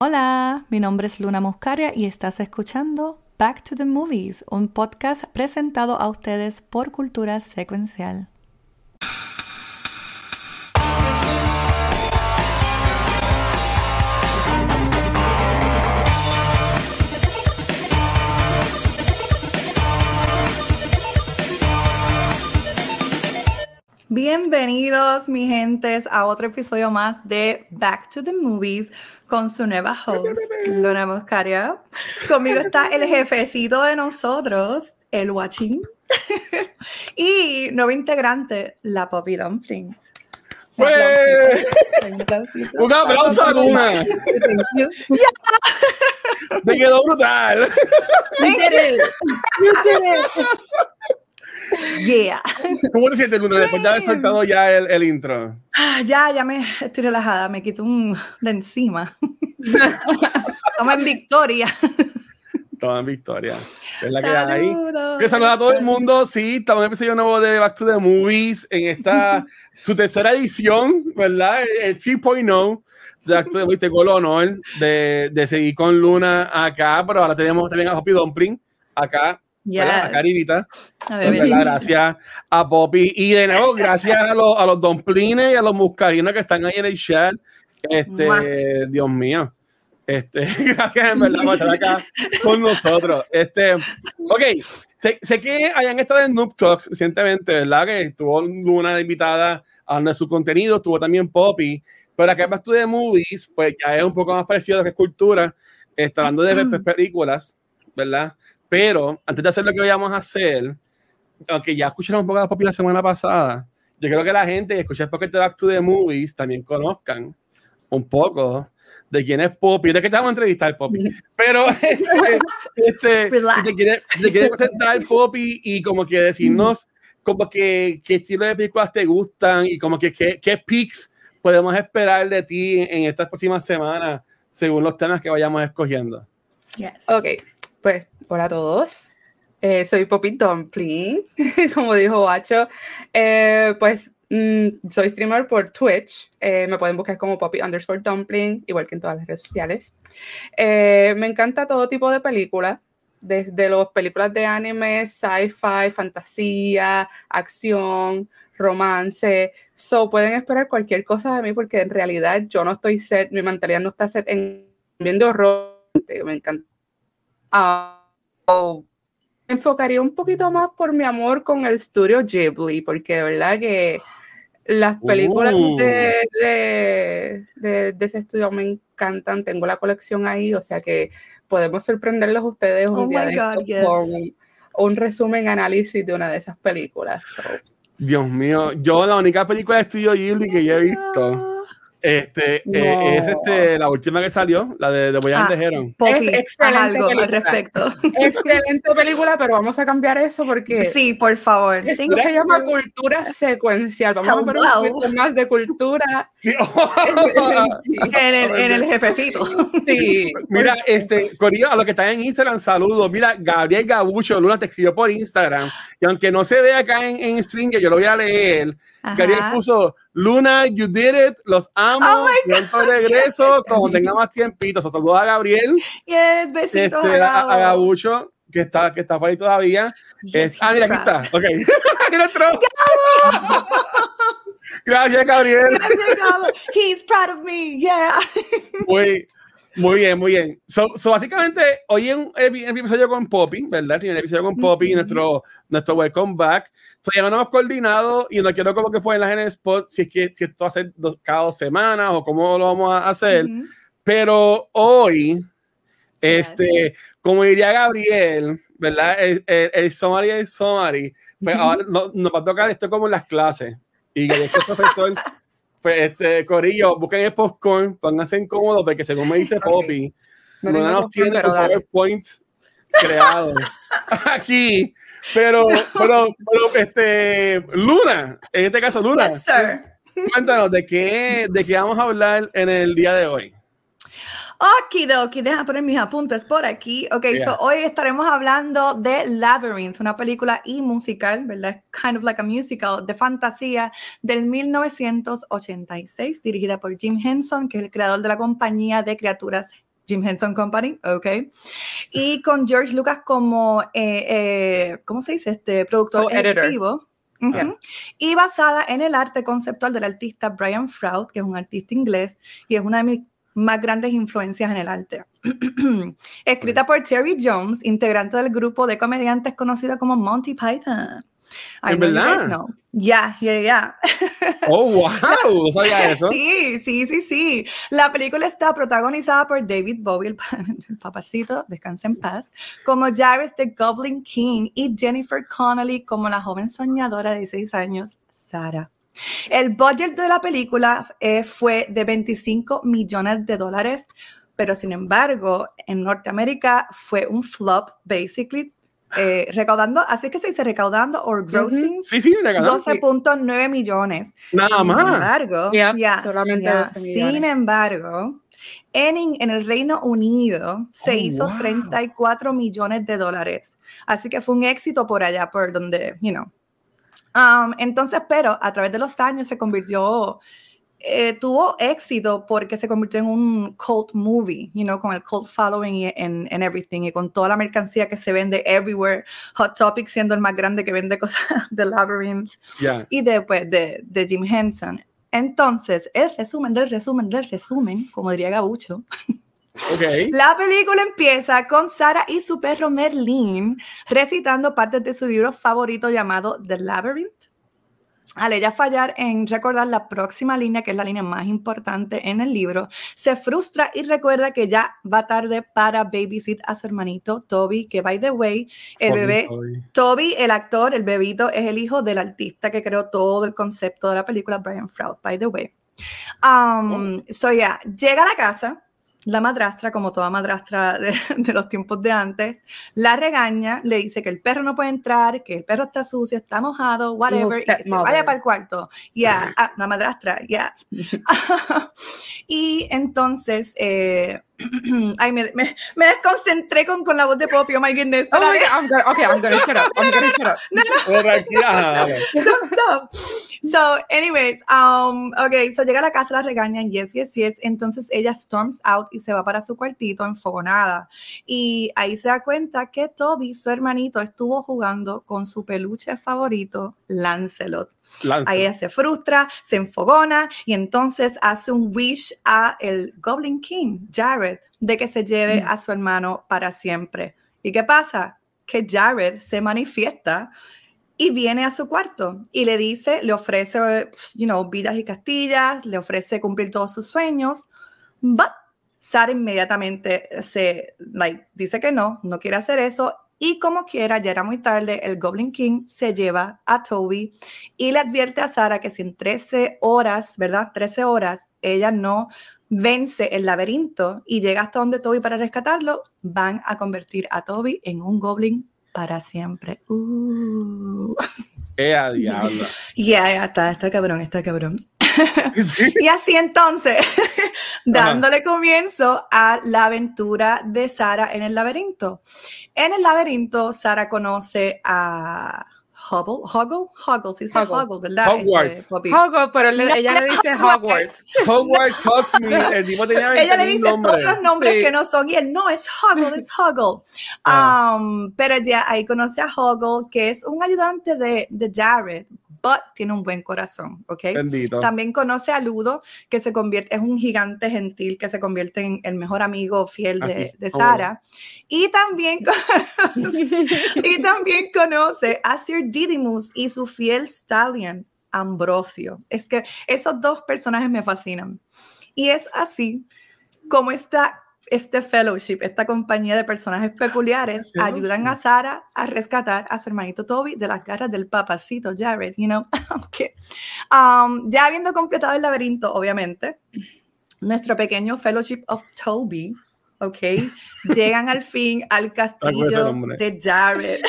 Hola, mi nombre es Luna Muscaria y estás escuchando Back to the Movies, un podcast presentado a ustedes por Cultura Secuencial. Bienvenidos, mi gentes, a otro episodio más de Back to the Movies con su nueva host, Luna Moscaria. Conmigo está el jefecito de nosotros, el Watching, y nuevo integrante, la Poppy Dumplings. ¡Pues! Un aplauso a Luna. Me quedó brutal. Yeah. ¿Cómo te sientes, Luna, después de haber soltado ya el, el intro? Ah, ya, ya me estoy relajada, me quito un de encima. Estamos en victoria. Estamos en victoria. Es la que hay. Que saluda a todo el mundo. Sí, estamos en un episodio nuevo de Back to the Movies en esta, su tercera edición, ¿verdad? El 3.0 de. Tengo el honor de, de seguir con Luna acá, pero ahora tenemos también a Hoppy Dumpling acá Yes. a Caribita. Gracias a Poppy. Y de nuevo, gracias a los, a los domplines y a los muscarinos que están ahí en el chat. Este, Mua. Dios mío. Este, gracias en verdad por estar acá con nosotros. Este, ok, sé, sé que hayan estado en Noob Talks recientemente, ¿verdad? Que estuvo Luna de invitada a hablar de su contenido, estuvo también Poppy, pero acá to the Movies, pues ya es un poco más parecido a lo que es cultura, está hablando de pe- películas, ¿verdad? Pero antes de hacer lo que vayamos a hacer, aunque ya escucharon un poco de Poppy la semana pasada, yo creo que la gente que escucha de Back to the Movies también conozcan un poco de quién es Poppy. De que te vamos a entrevistar, Poppy. Pero este, este, te quiere, te quiere presentar Poppy y como que decirnos como que qué estilo de películas te gustan y como que qué, qué pics podemos esperar de ti en estas próximas semanas según los temas que vayamos escogiendo. Yes. Ok, pues hola a todos. Eh, soy Poppy Dumpling, como dijo Bacho. Eh, pues mm, soy streamer por Twitch. Eh, me pueden buscar como Poppy underscore Dumpling, igual que en todas las redes sociales. Eh, me encanta todo tipo de películas, desde las películas de anime, sci-fi, fantasía, acción, romance. So pueden esperar cualquier cosa de mí porque en realidad yo no estoy set, mi mentalidad no está set en viendo horror. Me encanta. Ah, me enfocaría un poquito más por mi amor con el estudio Ghibli, porque de verdad que las películas Uh. de, de, de- de ese estudio me encantan. Tengo la colección ahí, o sea que podemos sorprenderlos a ustedes un Oh día de God, estos yes. con un, un resumen, análisis de una de esas películas. So, Dios mío, yo la única película de estudio Ghibli que yo he visto este, No. eh, es este, la última que salió, la de The Boy and Ah. Heron. Poppy, Es excelente algo al película. respecto. excelente película, pero vamos a cambiar eso porque Sí, por favor. esto Thank se you. llama cultura secuencial. Vamos a ver un Hello. poquito más de cultura. Sí. En el, en el jefecito. Sí. Mira, este, Corillo, a los que están en Instagram, saludos. Mira, Gabriel Gabucho, Luna te escribió por Instagram. Y aunque no se ve acá en, en stream, que yo lo voy a leer, Gabriel puso, Luna, you did it, los amo, Oh pronto regreso, como tenga más tiempito. So, saludos a Gabriel, Yes, besitos este, a, a. Gabucho, que está, que está por ahí todavía. Yes, Es- ah, mira, aquí está. Ok. Gracias, Gabriel. Gracias, Gabo. He's proud of me, yeah. Muy, muy bien, muy bien. So, so básicamente, hoy en el, episodio con Poppy, ¿verdad? El primer episodio con Poppy, Ujú. nuestro, nuestro welcome back. No hemos coordinado y no quiero como que ponerlas en el spot si es que si esto va a ser dos, cada dos semanas o cómo lo vamos a hacer. Ujú. Pero hoy, este, como diría Gabriel, ¿verdad? El, el, el summary es summary. Pero ahora no- nos va a tocar esto como en las clases. Y que este profesor, pues, este, Corillo, busquen el popcorn, pónganse incómodos, porque según me dice Poppy, No no tengo nos tiene dale. PowerPoint creado aquí. Pero, pero, pero, este, Luna, en este caso, Luna, Yes, cuéntanos de qué, de qué vamos a hablar en el día de hoy. Okidoki, deja poner mis apuntes por aquí. Ok, Yeah. so hoy estaremos hablando de Labyrinth, una película y musical, ¿verdad? Kind of like a musical de fantasía del 1986, dirigida por Jim Henson, que es el creador de la compañía de criaturas Jim Henson Company, ok. Y con George Lucas como, eh, eh, ¿cómo se dice? Este productor Co-editor. ejecutivo. Yeah. Y basada en el arte conceptual del artista Brian Froud, que es un artista inglés y es una de mis más grandes influencias en el arte. Escrita por Terry Jones, integrante del grupo de comediantes conocido como Monty Python. I ¿Es know you verdad? Yeah, yeah, yeah. Oh, wow, no sabía eso. Sí, sí, sí, sí. La película está protagonizada por David Bowie, el, pa- el papacito, descansa en paz, como Jared the Goblin King y Jennifer Connelly como la joven soñadora de 16 años, Sarah. El budget de la película eh, fue de 25 millones de dólares, pero sin embargo, en Norteamérica fue un flop, basically, eh, recaudando, así que se dice recaudando o grossing. Sí, sí, me ganó. 12.9 millones. Nada Sin más. embargo, Yeah, yeah, solamente yeah, 12 millones. sin embargo, en, en el Reino Unido se Oh, hizo wow. 34 millones de dólares. Así que fue un éxito por allá, por donde, you know. Um, entonces, pero a través de los años se convirtió, eh, tuvo éxito porque se convirtió en un cult movie, you know, con el cult following y en everything y con toda la mercancía que se vende everywhere. Hot Topic siendo el más grande que vende cosas de Labyrinth Ya. y después de, de Jim Henson. Entonces, el resumen del resumen del resumen, como diría Gabucho, Ok. la película empieza con Sara y su perro Merlin recitando partes de su libro favorito llamado The Labyrinth. Al ella fallar en recordar la próxima línea, que es la línea más importante en el libro, se frustra y recuerda que ya va tarde para babysit a su hermanito Toby, que by the way, el bebé Toby. Toby, el actor, el bebito, es el hijo del artista que creó todo el concepto de la película, Brian Froud, by the way. Um, So, yeah, llega a la casa, la madrastra, como toda madrastra de, de los tiempos de antes, la regaña, le dice que el perro no puede entrar, que el perro está sucio, está mojado, whatever, y que se vaya para el cuarto. Ya, ah, la madrastra, ya. y entonces, eh, ay, me, me, me desconcentré con, con la voz de Poppy, oh my goodness. Oh my espérate. God, I'm gonna, okay, I'm gonna shut up. I'm gonna shut up. Tranquila, ajá, dale. Don't stop. So, anyways, um, okay, so llega a la casa, la regañan, yes, yes, yes. Entonces ella storms out y se va para su cuartito enfogonada. Y ahí se da cuenta que Toby, su hermanito, estuvo jugando con su peluche favorito, Lancelot. Lanza. Ahí ella se frustra, se enfogona y entonces hace un wish a el Goblin King, Jared, de que se lleve a su hermano para siempre. ¿Y qué pasa? Que Jared se manifiesta y viene a su cuarto y le dice, le ofrece, you know, vidas y castillas, le ofrece cumplir todos sus sueños, but Sara inmediatamente se, like, dice que no, no quiere hacer eso y como quiera, ya era muy tarde, el Goblin King se lleva a Toby y le advierte a Sara que si en 13 horas, ¿verdad? 13 horas, ella no vence el laberinto y llega hasta donde Toby para rescatarlo, van a convertir a Toby en un goblin para siempre. Uh. Eh, a diablo. Ya, ya está, está cabrón, está cabrón. Sí. Y así entonces, dándole comienzo a la aventura de Sara en el laberinto. En el laberinto, Sara conoce a Hubble, Huggle, Huggle, sí, se Huggle. Huggle, ¿verdad? Hogwarts. Este. Hogwarts, pero le- No, ella le dice Hogwarts. Hogwarts Hogsmeade, el tipo tenía Ella le 20.000 dice nombres. otros nombres Sí. que no son, y él no, es Huggle, es Huggle. Ah. Um, pero ya ahí conoce a Huggle, que es un ayudante de, de Jared, but tiene un buen corazón, ¿ok? Bendito. También conoce a Ludo, que se convierte, es un gigante gentil que se convierte en el mejor amigo fiel de, de oh, Sara. Y también, y también conoce a Sir Didymus y su fiel stallion, Ambrosio. Es que esos dos personajes me fascinan. Y es así como esta, este fellowship, esta compañía de personajes peculiares, ayudan a Sara a rescatar a su hermanito Toby de las garras del papacito Jared, you know. Okay. Um, ya habiendo completado el laberinto, obviamente, nuestro pequeño fellowship of Toby, ok, llegan al fin al castillo de Jared.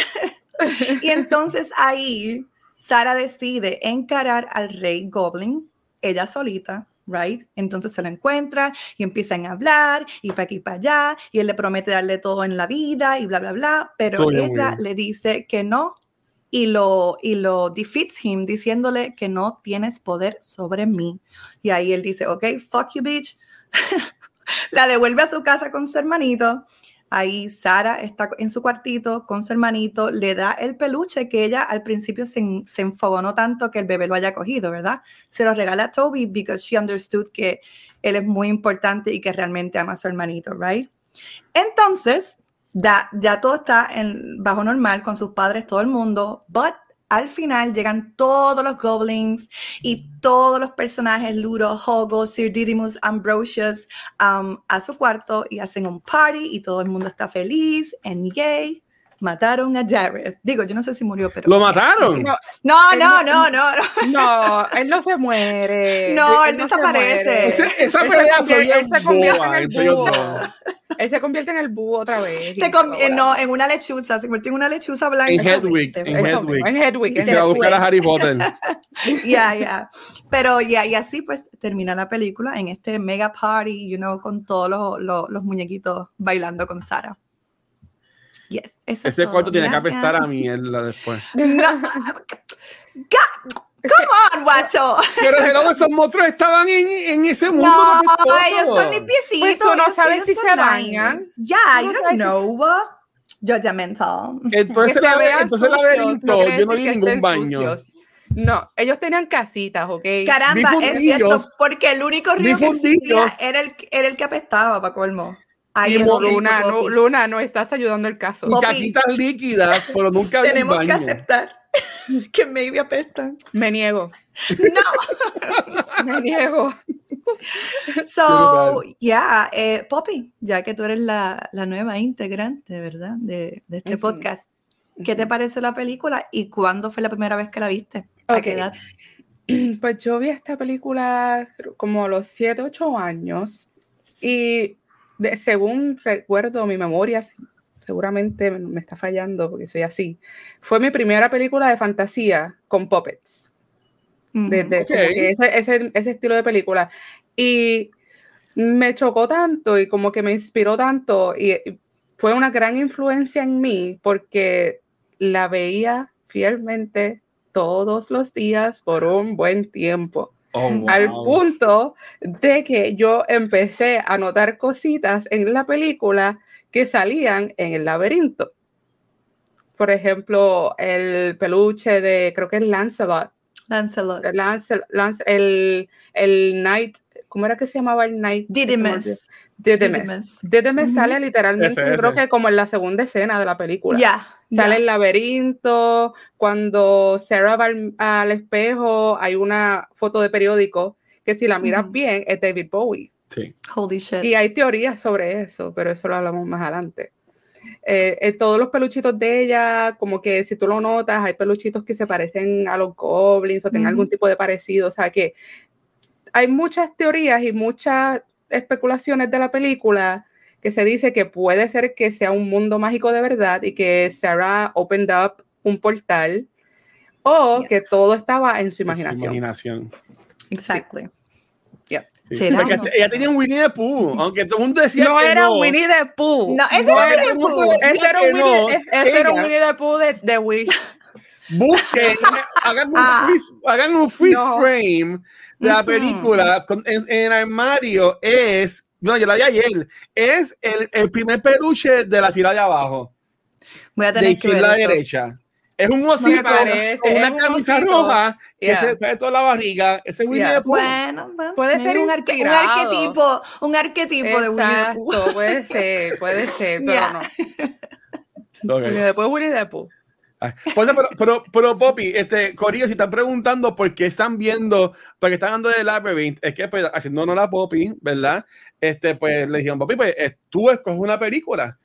y entonces ahí Sara decide encarar al rey Goblin, ella solita, right? Entonces se lo encuentra y empiezan a hablar y para aquí y para allá y él le promete darle todo en la vida y bla, bla, bla, pero ella le dice que no y lo, y lo defeats him diciéndole que no tienes poder sobre mí. Y ahí él dice, ok, fuck you, bitch. la devuelve a su casa con su hermanito. Ahí Sara está en su cuartito con su hermanito, le da el peluche que ella al principio se, se enfogonó tanto que el bebé lo haya cogido, ¿verdad? Se lo regala a Toby because she understood que él es muy importante y que realmente ama a su hermanito, ¿right? Entonces, da, ya todo está en, bajo normal con sus padres, todo el mundo, but al final llegan todos los goblins y todos los personajes, Ludo, Hogo, Sir Didymus, Ambrosius, um, a su cuarto y hacen un party y todo el mundo está feliz, en gay. Mataron a Jared. Digo, yo no sé si murió, pero. ¿Lo mataron? No, no, no, no, no. No, él no se muere. No, él, desaparece. Esa, pelea fue él se convierte en el búho. Él se convierte en el búho otra vez. Se todo, eh, no, en una lechuza, se convirtió en una lechuza blanca. En Hedwig, en Hedwig. En Hedwig. Y en Se va a buscar a Harry Potter. Ya, ya. Pero ya, y así pues termina la película en este mega party, you know, con todos los, los, los muñequitos bailando con Sara. Yes, eso es Ese todo. cuarto tiene que Gracias. apestar a mierda después. No. Come on, guacho. Pero hello, esos monstruos estaban en, en ese mundo No, ellos son limpiecitos. Pues tú no sabes si se bañan. Yeah, Tú you no don't know. Judgmental. Entonces, la- vean entonces sucios, laberinto, no yo no vi ningún baño. sucios. No, ellos tenían casitas, ¿ok? Caramba, es cierto, porque el único río que existía era el, era el que apestaba, para colmo. Ahí es Luna, no. Luna, no estás ayudando el caso. Y caquitas líquidas, pero nunca vi un Tenemos que baño. aceptar que maybe apestan. Me niego, No. me niego. So, yeah, eh, Poppy, ya que tú eres la, la nueva integrante, ¿verdad? De, de este podcast. ¿Qué te pareció la película y cuándo fue la primera vez que la viste? ¿A qué Ok. edad? Pues yo vi esta película como a los 7, 8 años y de- según recuerdo mi memoria, seguramente me, está fallando porque soy así, fue mi primera película de fantasía con puppets, de, de- ese, ese, ese estilo de película. Y me chocó tanto y como que me inspiró tanto y, y fue una gran influencia en mí porque la veía fielmente todos los días por un buen tiempo, Oh, wow. al punto de que yo empecé a notar cositas en la película que salían en el laberinto. Por ejemplo, el peluche de, creo que es Lancelot, Lancelot. Lance- Lance- el, el Knight, ¿cómo era que se llamaba el Knight? Didymus. Didymus. Didymus. Sale literalmente, Ese, creo ese. que como en la segunda escena de la película. Ya. Sale ya. el laberinto, cuando Sarah va al, al espejo, hay una foto de periódico que si la miras bien es David Bowie. Sí. Holy shit. Y hay teorías sobre eso, pero eso lo hablamos más adelante. Eh, eh, todos los peluchitos de ella, como que si tú lo notas, hay peluchitos que se parecen a los goblins o Ujú. algún tipo de parecido. O sea que hay muchas teorías y muchas especulaciones de la película que se dice que puede ser que sea un mundo mágico de verdad y que Sarah opened up un portal o Yeah. que todo estaba en su Su imaginación. imaginación. Exactly. Sí. ¿Será? Porque No ella sé. tenía un Winnie the Pooh, aunque todo el mundo decía No que era no. Winnie the Pooh. No, ese No era Winnie the Pooh. Ese era un no, Winnie, ese era un Winnie the Pooh de, de Wish. Busquen, hagan un Ah. freeze, hagan un freeze No. frame de la película con- en, en el armario. Es, no, yo la vi ayer, es el, el primer peluche de la fila de abajo, Voy a de tener que ver izquierda a eso. derecha. Es un osito parece, con es una un camisa roja que Yeah. se sale toda la barriga. Ese es Winnie Yeah. the Pooh. Bueno, bueno, Puede ser un, arque- un inspirado. arquetipo, un arquetipo de Winnie the Pooh. Exacto, puede ser, puede ser, pero Yeah. no. Ok. Y después Winnie the Pooh. Ay, pero, pero, pero, Poppy, este, Corillo, si están preguntando por qué están viendo, porque están hablando de Labyrinth, es que pues, haciendo honor a Poppy, ¿verdad? Este, pues le dijeron, Poppy, pues eh, tú escoges una película.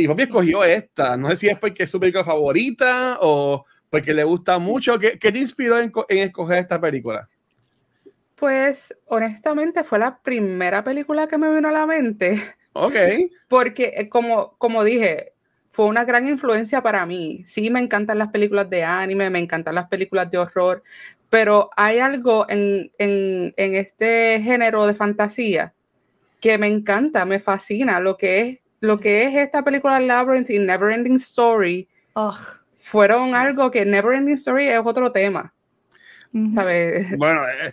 Y Poppy escogió esta. No sé si es porque es su película favorita o porque le gusta mucho. ¿Qué, qué te inspiró en escoger esta película? Pues honestamente fue la primera película que me vino a la mente. Ok. Porque eh, como, como dije, fue una gran influencia para mí. Sí, me encantan las películas de anime, me encantan las películas de horror, pero hay algo en, en, en este género de fantasía que me encanta, me fascina. Lo que es, lo que es esta película Labyrinth y Neverending Story Ugh. fueron algo que Neverending Story es otro tema. ¿sabes? Bueno, eh,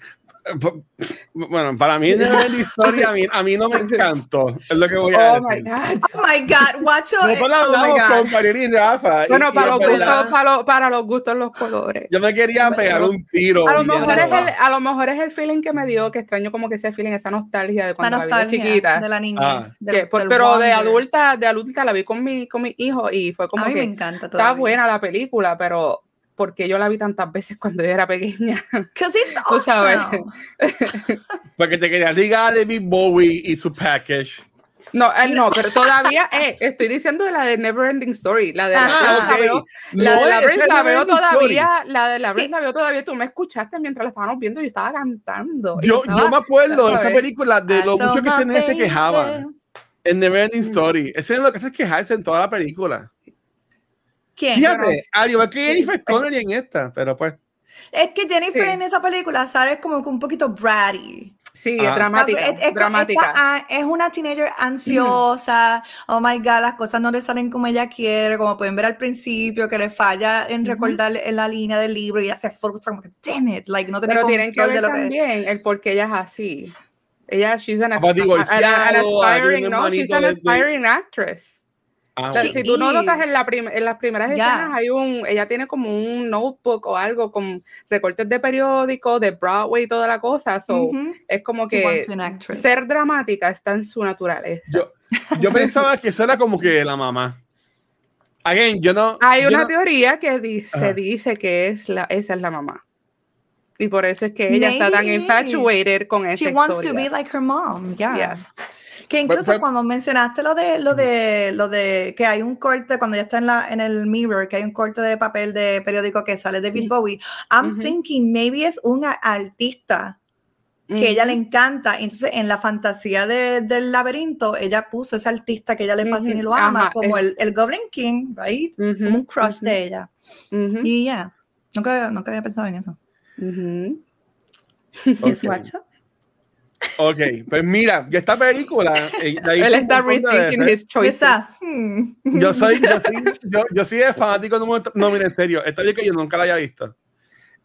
Bueno, para mí la historia a mí, a mí no me encantó. Es lo que voy a oh decir. My God. Oh my God, watch Nosotros oh hablamos con Mariela y Rafa. Bueno, y, para, y los gustos, para, los, para, los gustos, los colores. Yo me quería pegar un tiro. A lo, mejor es el, a lo mejor es el feeling que me dio, que extraño como que ese feeling, esa nostalgia de cuando la, la vi de chiquita. De la niñez. Ah. Del, pues, del pero wonder. de adulta, de adulta la vi con mi, con mi hijo y fue como a mí que me encanta está buena la película, pero porque yo la vi tantas veces cuando yo era pequeña. Because it's awesome. porque te querías ligar de Big Bowie y su package. No, él no, pero todavía eh, estoy diciendo de la de Neverending Story, la de ah, la, okay. veo, la no, de la Brent la veo todavía, story. la de la Brent la veo todavía, tú me escuchaste mientras la estábamos viendo y estaba cantando. Yo, estaba, yo me acuerdo de esa ¿sabes? película, de lo mucho que se, se quejaba en Neverending Mm. Story. Ese es lo que hace es quejarse en toda la película. ¿Quién? Fíjate, al igual que Jennifer Connelly en esta, pero pues. Es que Jennifer Sí. en esa película sale como que un poquito bratty. Sí, Ah. es dramática, Es, es- dramática. es- ah, es una teenager ansiosa. Oh my God, las cosas no le salen como ella quiere. Como pueden ver al principio, que le falla en Ujú. recordar en la línea del libro y ella se frustra como que, damn it, like no tiene Pero tienen que control de ver lo que. también el por qué ella es así. Ella, she's an, an- an divorciado, aspiring, no, she's an aspiring actress. Ah, O sea, She si tú no notas is. en, la prim- en las primeras Yeah. escenas, hay un, ella tiene como un notebook o algo con recortes de periódico, de Broadway y toda la cosa. So, Ujú. Es como que ser dramática está en su naturaleza. Yo, yo pensaba que eso era como que la mamá. Again, yo no. Hay yo una no- teoría que di- Ajá. se dice que es la, esa es la mamá. Y por eso es que ella está tan Maybe. infatuated con esa She wants to historia. be like her mom, yeah. Yeah. Que incluso cuando mencionaste lo de lo de lo de que hay un corte cuando ya está en la en el mirror, que hay un corte de papel de periódico que sale de Mm. Bowie, I'm thinking maybe es un a- artista que ella le encanta. Entonces, en la fantasía de- del laberinto, ella puso ese artista que ella le fascina y lo ama, ajá, como el, el Goblin King, right? Como un crush de ella. Y ya, nunca, nunca había pensado en eso. ujú. Ok. pues mira, esta película. eh, de Él está de rethinking his choices. Hmm. Yo soy, yo soy, yo, yo soy de fanático número. No, mira, en serio, esta película yo nunca la había visto.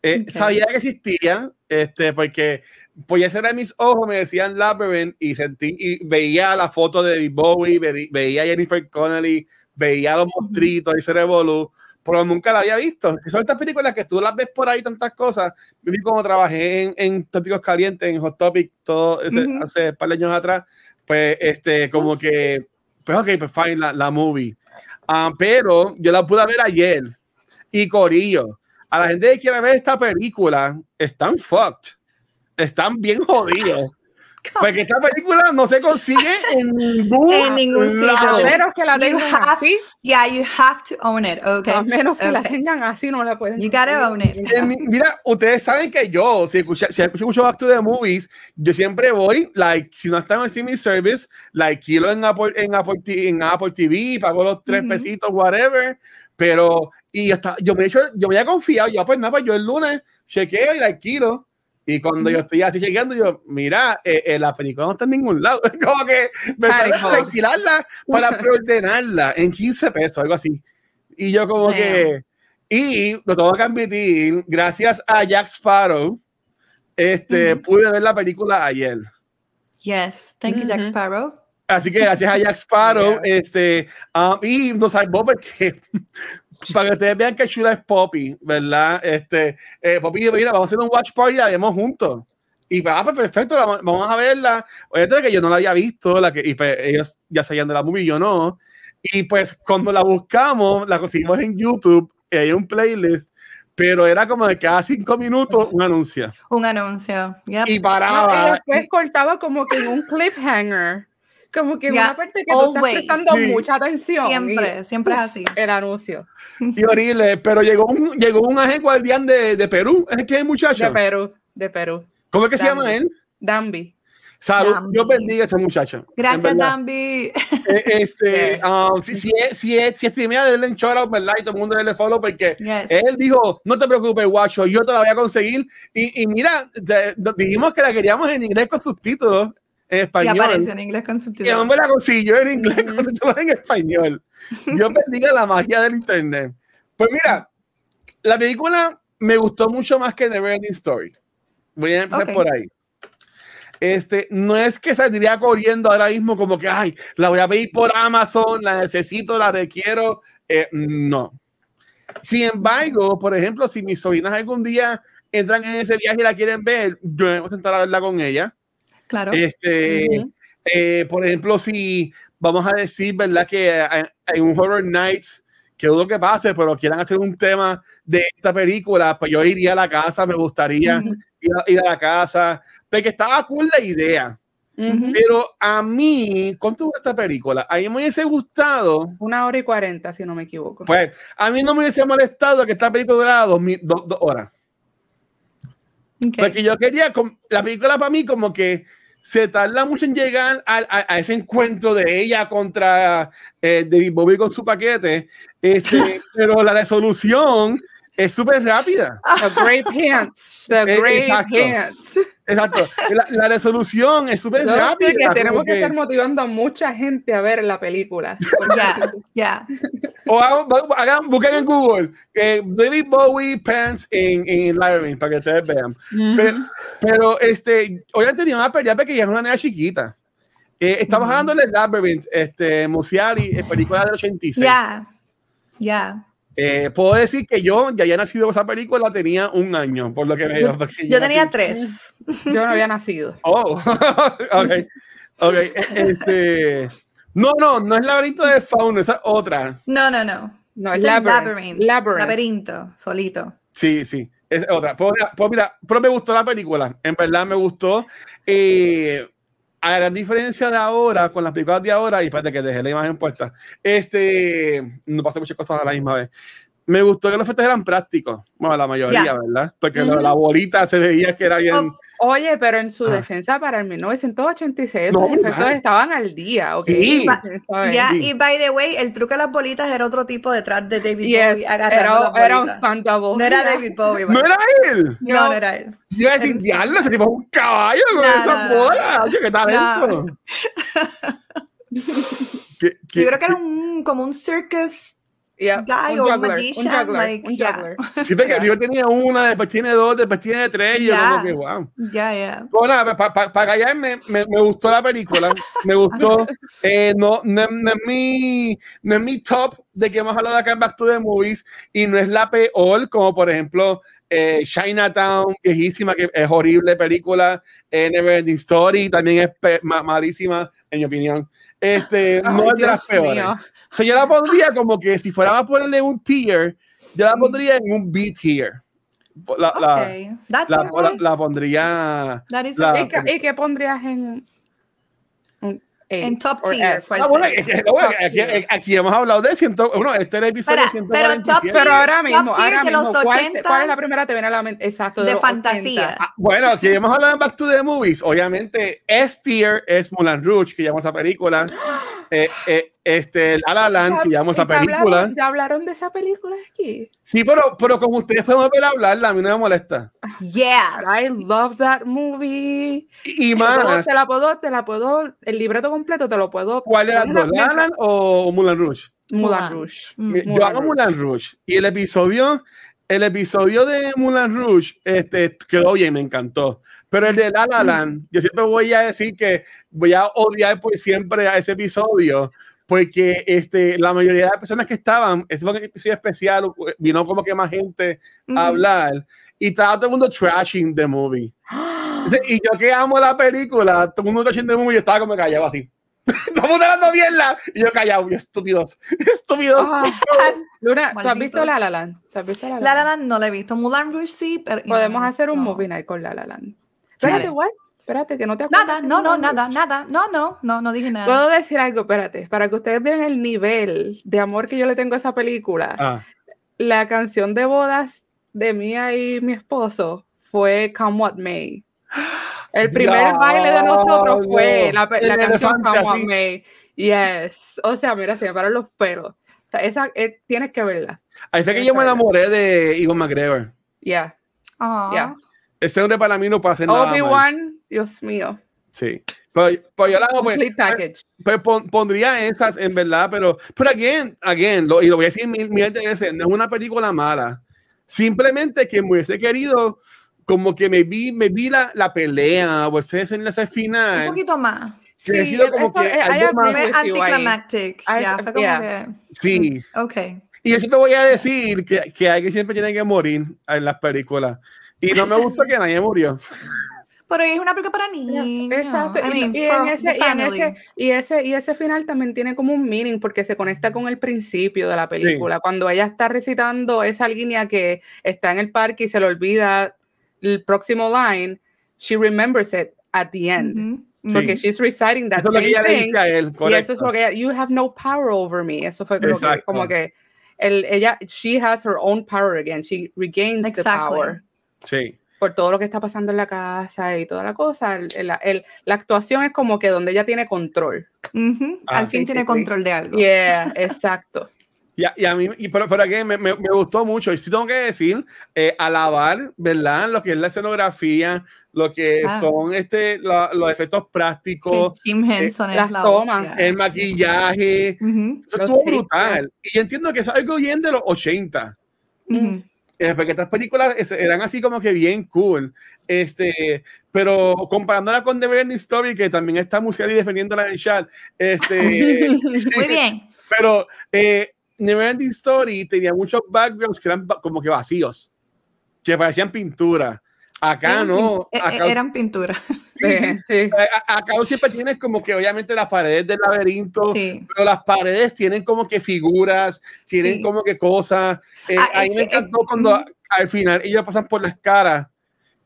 Eh, Ok. Sabía que existía, este, porque podía ser a mis ojos, me decían Labyrinth y sentí y veía la foto de David Bowie, ve- veía a Jennifer Connelly, veía a los monstruitos y Cerebolu, pero nunca la había visto. Que son estas películas que tú las ves por ahí, tantas cosas. Yo vi como trabajé en, en Tópicos Calientes, en Hot Topic, todo ese- Ujú. hace un par de años atrás, pues, este, como sí. que, pues, ok, pues, fine, la, la movie. Ah, pero yo la pude ver ayer y Corillo. A la gente que quiere ver esta película, están fucked. Están bien jodidos. Porque esta película no se consigue en ningún, En ningún sitio. lado. A menos que la tengan have- así, Yeah, you have to own it, okay? a menos que la Okay. tengan así, no la pueden. You gotta own it. Mi- mira, ustedes saben que yo, si escucho, si escucho mucho Back to the Movies, yo siempre voy, like, si no está en streaming service, like, kilo en Apple, en Apple, en Apple TV, pago los tres Ujú. pesitos, whatever, pero, y hasta, yo me he hecho, yo me había confiado, yo, pues nada, pues yo el lunes chequeo y la alquilo, y cuando yo estoy así chequeando, yo, mira, eh, eh, la película no está en ningún lado, como que me sale para alquilarla, para preordenarla en 15 pesos, algo así, y yo como Damn. que... Y lo tengo que admitir, gracias a Jack Sparrow, este, Ujú. pude ver la película ayer. Yes, thank you, Jack Ujú. Sparrow. Así que gracias a Jack Sparrow, Yeah. este, um, y nos salvó porque, para que ustedes vean que chula es Poppy, ¿verdad? Este, eh, Poppy dijo, mira, vamos a hacer un watch party y la vemos juntos. Y pues, ah, pues perfecto, la- vamos a verla. Oye, que yo no la había visto, la que, y pues, ellos ya sabían de la movie, yo no. Y pues cuando la buscamos, la conseguimos en YouTube, y hay un playlist, pero era como de cada cinco minutos un anuncio. Un anuncio. Yep. Y paraba. y después cortaba como que en un cliffhanger. Como que Yeah, una parte que tú estás always. prestando Sí. mucha atención. siempre, siempre es así. y el anuncio. y horrible, pero llegó un, llegó un ángel guardián de, de Perú, es que es muchacho. De Perú. De Perú. ¿Cómo es que se Danby. llama él? Danby. Salud, Danby. Dios bendiga a ese muchacho. Gracias. Dambi. Eh, Este, um, si, si es, si es, si streamea, denle en shout out, ¿verdad? Y todo el mundo le follow porque Yes. él dijo, no te preocupes, guacho, yo te la voy a conseguir. Y, y mira, te- dijimos que la queríamos en inglés con subtítulos en Y español. aparece en inglés con Y el subtítulos. hombre la consiguió en inglés con subtítulos en español. Dios bendiga la magia del internet. Pues mira, la película me gustó mucho más que Neverending Story. Voy a empezar Ok. por ahí. Este, no es que saldría corriendo ahora mismo como que, ay, la voy a pedir por Amazon, la necesito, la requiero. Eh, no. Sin embargo, por ejemplo, si mis sobrinas algún día entran en ese viaje y la quieren ver, yo me voy a sentar a verla con ella. Claro. Este, Ujú. eh, por ejemplo, si vamos a decir, ¿verdad? Que hay, hay un Horror Nights, que dudo que pase, pero quieran hacer un tema de esta película, pues yo iría a la casa, me gustaría Ujú. ir, a, ir a la casa, porque estaba cool la idea. Ujú. Pero a mí, ¿cuánto dura esta película? A mí me hubiese gustado, Una hora y cuarenta, si no me equivoco. pues a mí no me hubiese molestado que esta película durara dos, mil- dos- dos horas. Ok. Porque yo quería, la película para mí como que se tarda mucho en llegar a, a- a ese encuentro de ella contra eh, David Bowie con su paquete, este, pero la resolución es súper rápida. The Great Pants. The Eh, Great exacto. Exacto. La, la resolución es súper Yo sé rápida. que tenemos que que- estar motivando a mucha gente a ver la película. Ya, ya. o hagan, hagan- busquen en Google eh, David Bowie Pants en, en Labyrinth para que ustedes vean. Pero, pero, este, hoy han tenido una pelea pequeña, es una nena chiquita. Eh, estamos hablando del Labyrinth, este, Musiali, película del 86. Ya, ya. Eh, puedo decir que yo ya había nacido con esa película, tenía un año, por lo que veo. porque Yo tenía nací- tres. Yo no había nacido. Oh, ok. Ok, eh, este. No, no, no es laberinto de fauno, esa es otra. No, no, no. No, es es Labyrinth. Labyrinth. Laberinto, solito. Sí, sí, es otra. Pues, mira, pues mira, pero me gustó la película, en verdad me gustó. Eh, a gran diferencia de ahora, con las películas de ahora, y espérate que dejé la imagen puesta, este, no pasa muchas cosas a la misma vez. Me gustó que los efectos eran prácticos, bueno, la mayoría, Ya. ¿verdad? Porque lo- Ujú. la bolita se veía que era bien... Of- Oye, pero en su Ah. defensa para el 1986, No, esos efectos claro. estaban al día, ¿ok? Sí. Y by the way, el truco de las bolitas era otro tipo detrás de David Yes, Bowie agarrando era, era las un bolitas. stunt double. No era David Bowie. ¡No bueno. era él! No, No. no era él. Yo iba a decir, Era- diablo, ese tipo es un caballo con No, esas no, no. bolas. Oye, qué talento. ¿Qué- qué- Yo creo que era un, como un circus Yeah, guy un or juggler, magician, un juggler, like, un yeah. juggler. Sí, porque primero tenía una, después tiene dos, después tiene tres, y yo Ya. como que, wow. Ya, ya. Bueno, para callarme, me, me gustó la película, me gustó. Eh, no, no, no es mi, no es mi top de que hemos hablado acá en Back to the Movies y no es la peor, como por ejemplo eh, Chinatown, viejísima, que es horrible película. Eh, Neverending Story también es malísima, en mi opinión. Este, Ay, no es de las Dios peores. mío. O sea, yo la pondría como que si fuera a ponerle un tier, yo la pondría en un B tier. La, la, Okay. That's la, okay. la- la pondría. That is la- okay. ¿Y qué, pondrías en En top tier. Ah, bueno, bueno, aquí, aquí hemos hablado de ciento, bueno, este es el episodio pero 147. Pero ahora mismo, Top tier ahora de los mismo, ¿cuál, te- 80s cuál es la primera te viene a la mente? Exacto, de, de fantasía. 80. Ah, bueno, aquí hemos hablado en Back to the Movies. Obviamente, S tier es Mulan Rouge, que llamamos esa película. Eh, eh, este, La La Land, que llamamos esa ¿Ya hablaron- película. ¿Ya hablaron de esa película aquí? Sí, pero, pero como ustedes pueden volver a hablarla, a mí no me molesta. Yeah. I love that movie. Y, y Te la puedo- más, Te la puedo, te la puedo, el libreto completo te lo puedo. ¿cuál dos? ¿La La Land o Mulan Rouge? Mulan Mulan. Rouge. Mm. Mi- Yo hago. Mulan Rouge y el episodio, el episodio de Mulan Rouge este, quedó bien, me encantó. Pero el de La La Land, yo siempre voy a decir que voy a odiar por siempre a ese episodio porque este, la mayoría de las personas que estaban, ese fue un episodio especial, vino como que más gente a hablar y estaba todo el mundo trashing the movie. Y yo que amo la película, todo el mundo trashing the movie, yo estaba como callado así. Todo el mundo hablando mierda y yo callado, y estúpidos, estúpidos. Ah, Luna, ¿tú has visto. La La Land? ¿Tú has visto La La La Land? Land no la he visto. Mulan Rouge sí, pero. Podemos hacer un no. movie night con La La Land. Espérate, Dale. what? Espérate, que no te acuerdas. Nada, no, no, nada, nada. No, no, no, no dije nada. Puedo decir algo, espérate, para que ustedes vean el nivel de amor que yo le tengo a esa película. Ah. La canción de bodas de mía y mi esposo fue Come What May. El primer baile de nosotros fue la, canción Come What. May. Yes. O sea, mira, se me paran los pelos. O sea, esa eh, tienes que verla. Ahí fue que yo me enamoré de Ivan McGregor. Yeah. Ah. Ya. Ese hombre para mí no pasa nada. Obi-Wan, Dios mío. Sí. Pero, pero yo la hago, pues, pues, pon- pondría esas en verdad, pero, pero again, again, lo, y lo voy a decir mil, mil de veces, no es una película mala. Simplemente que me hubiese querido como que me vi, me vi la, la pelea o ese ese Un final. poquito más. Que ha Sí, sido como eso- que algo más- anticlimactic. Fue como yeah. que. Sí. Ok. Y eso te voy a decir que, que alguien siempre tiene que morir en las películas. Y no me gusta que nadie murió. Pero es una película para niños. Exacto. I Y, mean, y en ese, the y, en ese, y, ese, y ese final también tiene como un meaning porque se conecta con el principio de la película. Cuando ella está recitando esa línea que está en el parque y se le olvida el próximo line, she remembers it at the end. Ujú, Sí. Porque she's reciting that Eso es lo que same ella le thing. dice a él. Y eso es lo que ella, you have no power over me. Eso fue como que, Exacto. como que el, ella, she has her own power again. She regains the Exactly. power Sí. Por todo lo que está pasando en la casa y toda la cosa. El- el- el- la actuación es como que donde ella tiene control. ujú. Ah, Al fin sí, tiene sí, sí. control de algo. Yeah, exacto. Y a, y a mí, y pero, pero aquí me, me, me gustó mucho. Y sí tengo que decir, eh, alabar, ¿verdad? Lo que es la escenografía, lo que Ah. son este, la- los efectos Que prácticos, Jim Henson es las la tomas. hostia. el maquillaje. Ujú, Eso Los estuvo brutal. Y yo entiendo que eso es algo bien de los 80. ujú. Eh, porque estas películas es- eran así como que bien cool. Este, pero comparándola con The Neverending Story, que también está Musiali defendiéndola en el chat. Este, Muy bien. pero eh, Neverending Story tenía muchos backgrounds que eran como que vacíos, que parecían pintura. Acá Eran no. e- Acá, e- Eran pintura. sí, sí. Sí, sí. A- acá siempre tienes como que obviamente las paredes del laberinto, Sí. pero las paredes tienen como que figuras, tienen Sí. como que cosas. Eh, Ah, a mí es me encantó cuando al final ellos pasan por las caras,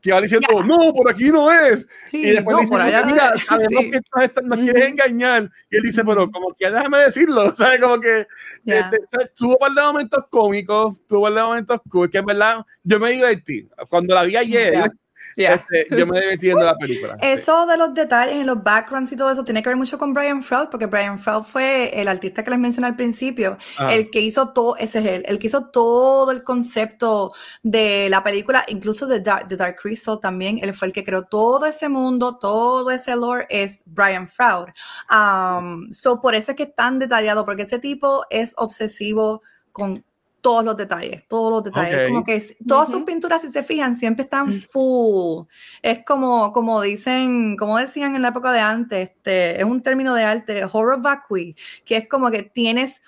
que van diciendo, no, por aquí no es. Sí, y después no, dicen, por allá mira, es". sabemos Sí. que estás- nos quieres Ujú. engañar. Y él dice, pero como que déjame decirlo, ¿sabes? Como que este, ¿sabes? tuvo par de momentos cómicos, tuvo par de momentos cool, que en verdad yo me divertí. Cuando la vi ayer. Yeah. este, yo me divertí viendo la película. sí. Eso de los detalles en los backgrounds y todo eso tiene que ver mucho con Brian Froud, porque Brian Froud fue el artista que les mencioné al principio, Ah. el que hizo todo, ese es él, el que hizo todo el concepto de la película, incluso de Dark, de Dark Crystal también, él fue el que creó todo ese mundo, todo ese lore, es Brian Froud. Um, so por eso es que es tan detallado, porque ese tipo es obsesivo con todos los detalles, todos los detalles. Como que todas sus pinturas, si se fijan, siempre están Mm. full. Es como, como dicen, como decían en la época de antes, este, es un término de arte, horror vacui, que es como que tienes,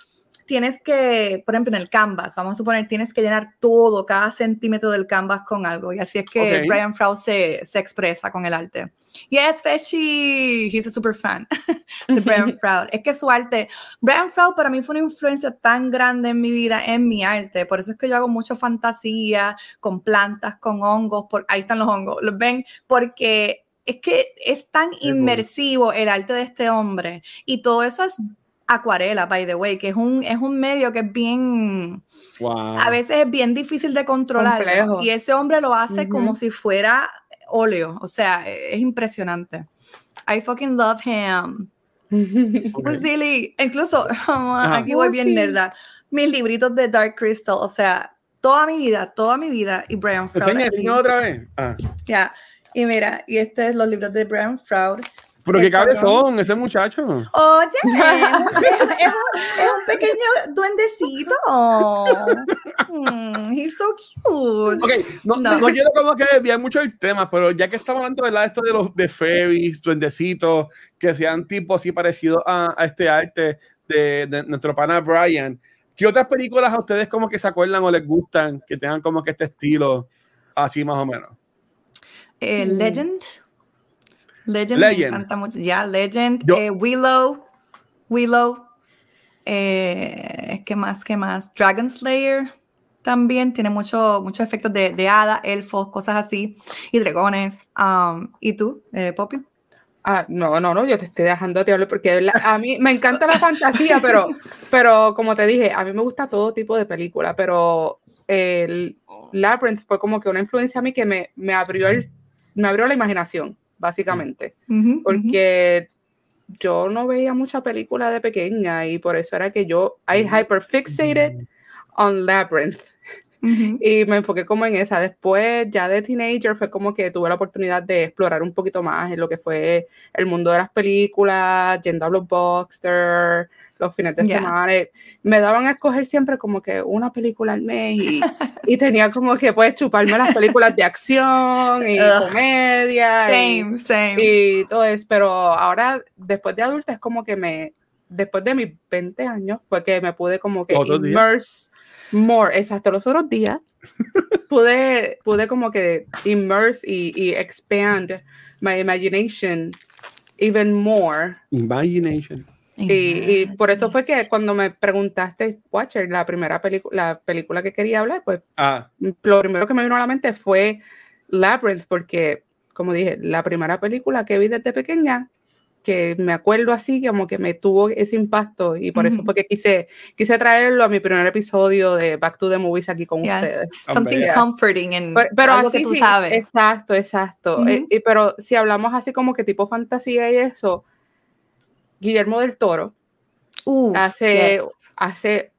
tienes que, por ejemplo, en el canvas, vamos a suponer, tienes que llenar todo, cada centímetro del canvas con algo. Y así es que Ok. Brian Froud se, se expresa con el arte. Yes, Pesci, he's a super fan de Brian Froud. Es que su arte, Brian Froud para mí fue una influencia tan grande en mi vida, en mi arte. Por eso es que yo hago mucho fantasía con plantas, con hongos. Por, ahí están los hongos. ¿Los ven? Porque es que es tan inmersivo el arte de este hombre. Y todo eso es acuarela, by the way, que es un, es un medio que es bien, Wow. a veces es bien difícil de controlar. Complejo. Y ese hombre lo hace Ujú. como si fuera óleo. O sea, es impresionante. I fucking love him. Pues Dilly, incluso aquí voy Oh, bien nerda. Mis libritos de Dark Crystal, o sea, toda mi vida, toda mi vida y Brian Froud. ¿Enseña, aquí. enseña otra vez? Ah. Ya. Y mira, y este es los libros de Brian Froud. Pero qué cabezón ese muchacho. Oye, es un, es un- es un pequeño duendecito. Mm, he's so cute. Ok, no, No. no quiero como que desviar mucho el tema, pero ya que estamos hablando ¿verdad? esto de los de fairies, duendecitos, que sean tipos así parecidos a, a este arte de, de nuestro pana Brian, ¿qué otras películas a ustedes como que se acuerdan o les gustan que tengan como que este estilo así más o menos? Eh, Mm. Legend. Legend, me encanta mucho. Ya, Legend. Yo- Eh, Willow. Willow. Eh, ¿Qué más? ¿Qué más? Dragon Slayer también tiene mucho- muchos efectos de, de hada, elfos, cosas así. Y dragones. Um, ¿Y tú, eh, Poppy? Ah, no, no, no, yo te estoy dejando de hablar porque a mí me encanta la fantasía, pero, pero como te dije, a mí me gusta todo tipo de película, pero el Labyrinth fue como que una influencia a mí que me, me abrió el, me abrió la imaginación, básicamente, porque yo no veía mucha película de pequeña y por eso era que yo, I hyperfixated on Labyrinth. Y me enfoqué como en esa. Después, ya de teenager, fue como que tuve la oportunidad de explorar un poquito más en lo que fue el mundo de las películas, yendo a Blockbuster, los fines de Ya. semana. Me daban a escoger siempre como que una película al mes y, y tenía como que pues chuparme las películas de acción y Ugh. comedia y, Same, same. y todo eso. Pero ahora, después de adulta, es como que me, después de mis 20 años, fue que me pude como que immerse more, exacto, los otros días, pude, pude como que immerse y, y expand my imagination even more. Imagination. Y, y por eso fue que cuando me preguntaste, Watcher, la primera película, la película que quería hablar, pues Ah, lo primero que me vino a la mente fue Labyrinth, porque, como dije, la primera película que vi desde pequeña, que me acuerdo así, como que me tuvo ese impacto, y por eso fue que quise, quise traerlo a mi primer episodio de Back to the Movies aquí con Yes. ustedes. Something Hombre. comforting and Pero, pero algo así que tú sí, sabes. exacto, exacto. Eh, y, pero si hablamos así como que tipo fantasía y eso, Guillermo del Toro hace, yes, hace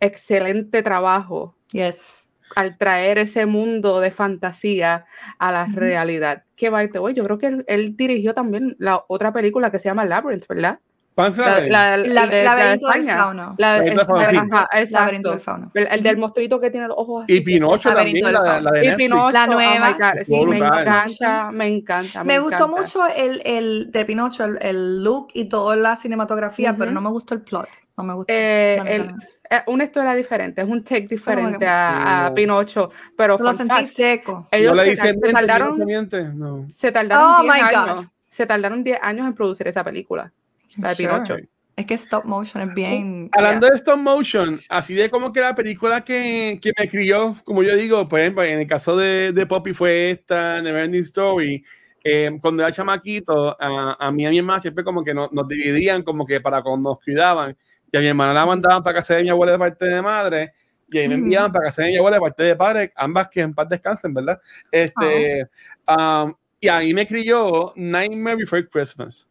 excelente trabajo yes. al traer ese mundo de fantasía a la Ujú. realidad. Que way, yo creo que él, él dirigió también la otra película que se llama Labyrinth, ¿verdad? Panza La, de- la- La- el de- la España. fauno. La, ajá, Laberinto del fauno. El, el del monstruito que tiene los ojos así. Y Pinocho también, la, fauno. la de Y Netflix. Pinocho, La oh nueva, God, estuvo sí, me encanta, me encanta. Me gustó encanta. mucho el, el de Pinocho, el, el look y toda la cinematografía, pero no me gustó el plot. No me gustó. Eh, el- eh, una historia diferente, es un take diferente a, a No. Pinocho, pero Lo sentí seco. ellos no le se, dicen se miente, tardaron, no. se tardaron Oh 10 my God. años, se tardaron 10 años en producir esa película, la de Sure. Pinocho. Es que stop motion es bien. Hablando de stop motion, así de como que la película que, que me crió, como yo digo, pues en el caso de, de Poppy fue esta, Neverending Story. eh, cuando era chamaquito, a, a mí y a mi hermana siempre como que nos, nos dividían como que para cuando nos cuidaban. Y a mi hermana la mandaban para casa de mi abuela de parte de madre, y a mí me enviaban para casa de mi abuela de parte de padre, ambas que en paz descansen, ¿verdad? Este, um, y ahí me crió Nightmare Before Christmas.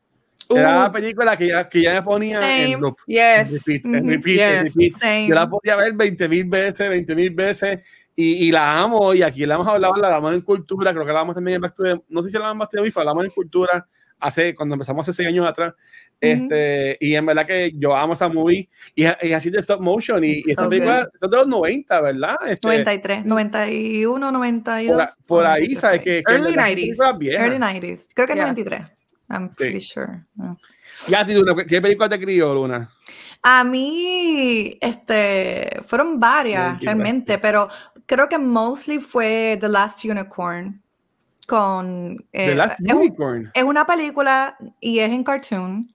Era la Uh, película que ya, que ya me ponía Same. en loop. yes. Repeat, en Ujú. repeat, en Yes. repeat. Same. Yo la podía ver 20 mil veces, 20 mil veces y, y la amo. Y aquí la hemos hablado, la hablamos en cultura. Creo que la hablamos también en Back to the- No sé si la hablamos en pero hablamos en cultura hace, cuando empezamos hace 6 años atrás. este, y en verdad que yo amo esa movie y, y así de stop motion. Y, y esta So película son de los 90, ¿verdad? Este, 93, 91, 92. por, a- por ahí, 93 ¿sabes? por ahí. Que, que Early verdad son 90s. películas viejas. Early 90s. Creo que Yeah. 93. I'm pretty sure. Ya, tío, Luna, ¿qué película te crió, Luna? A mí, este, fueron varias realmente, pero creo que mostly fue The Last Unicorn con... eh, The Last es, un- Unicorn. es una película y es en cartoon,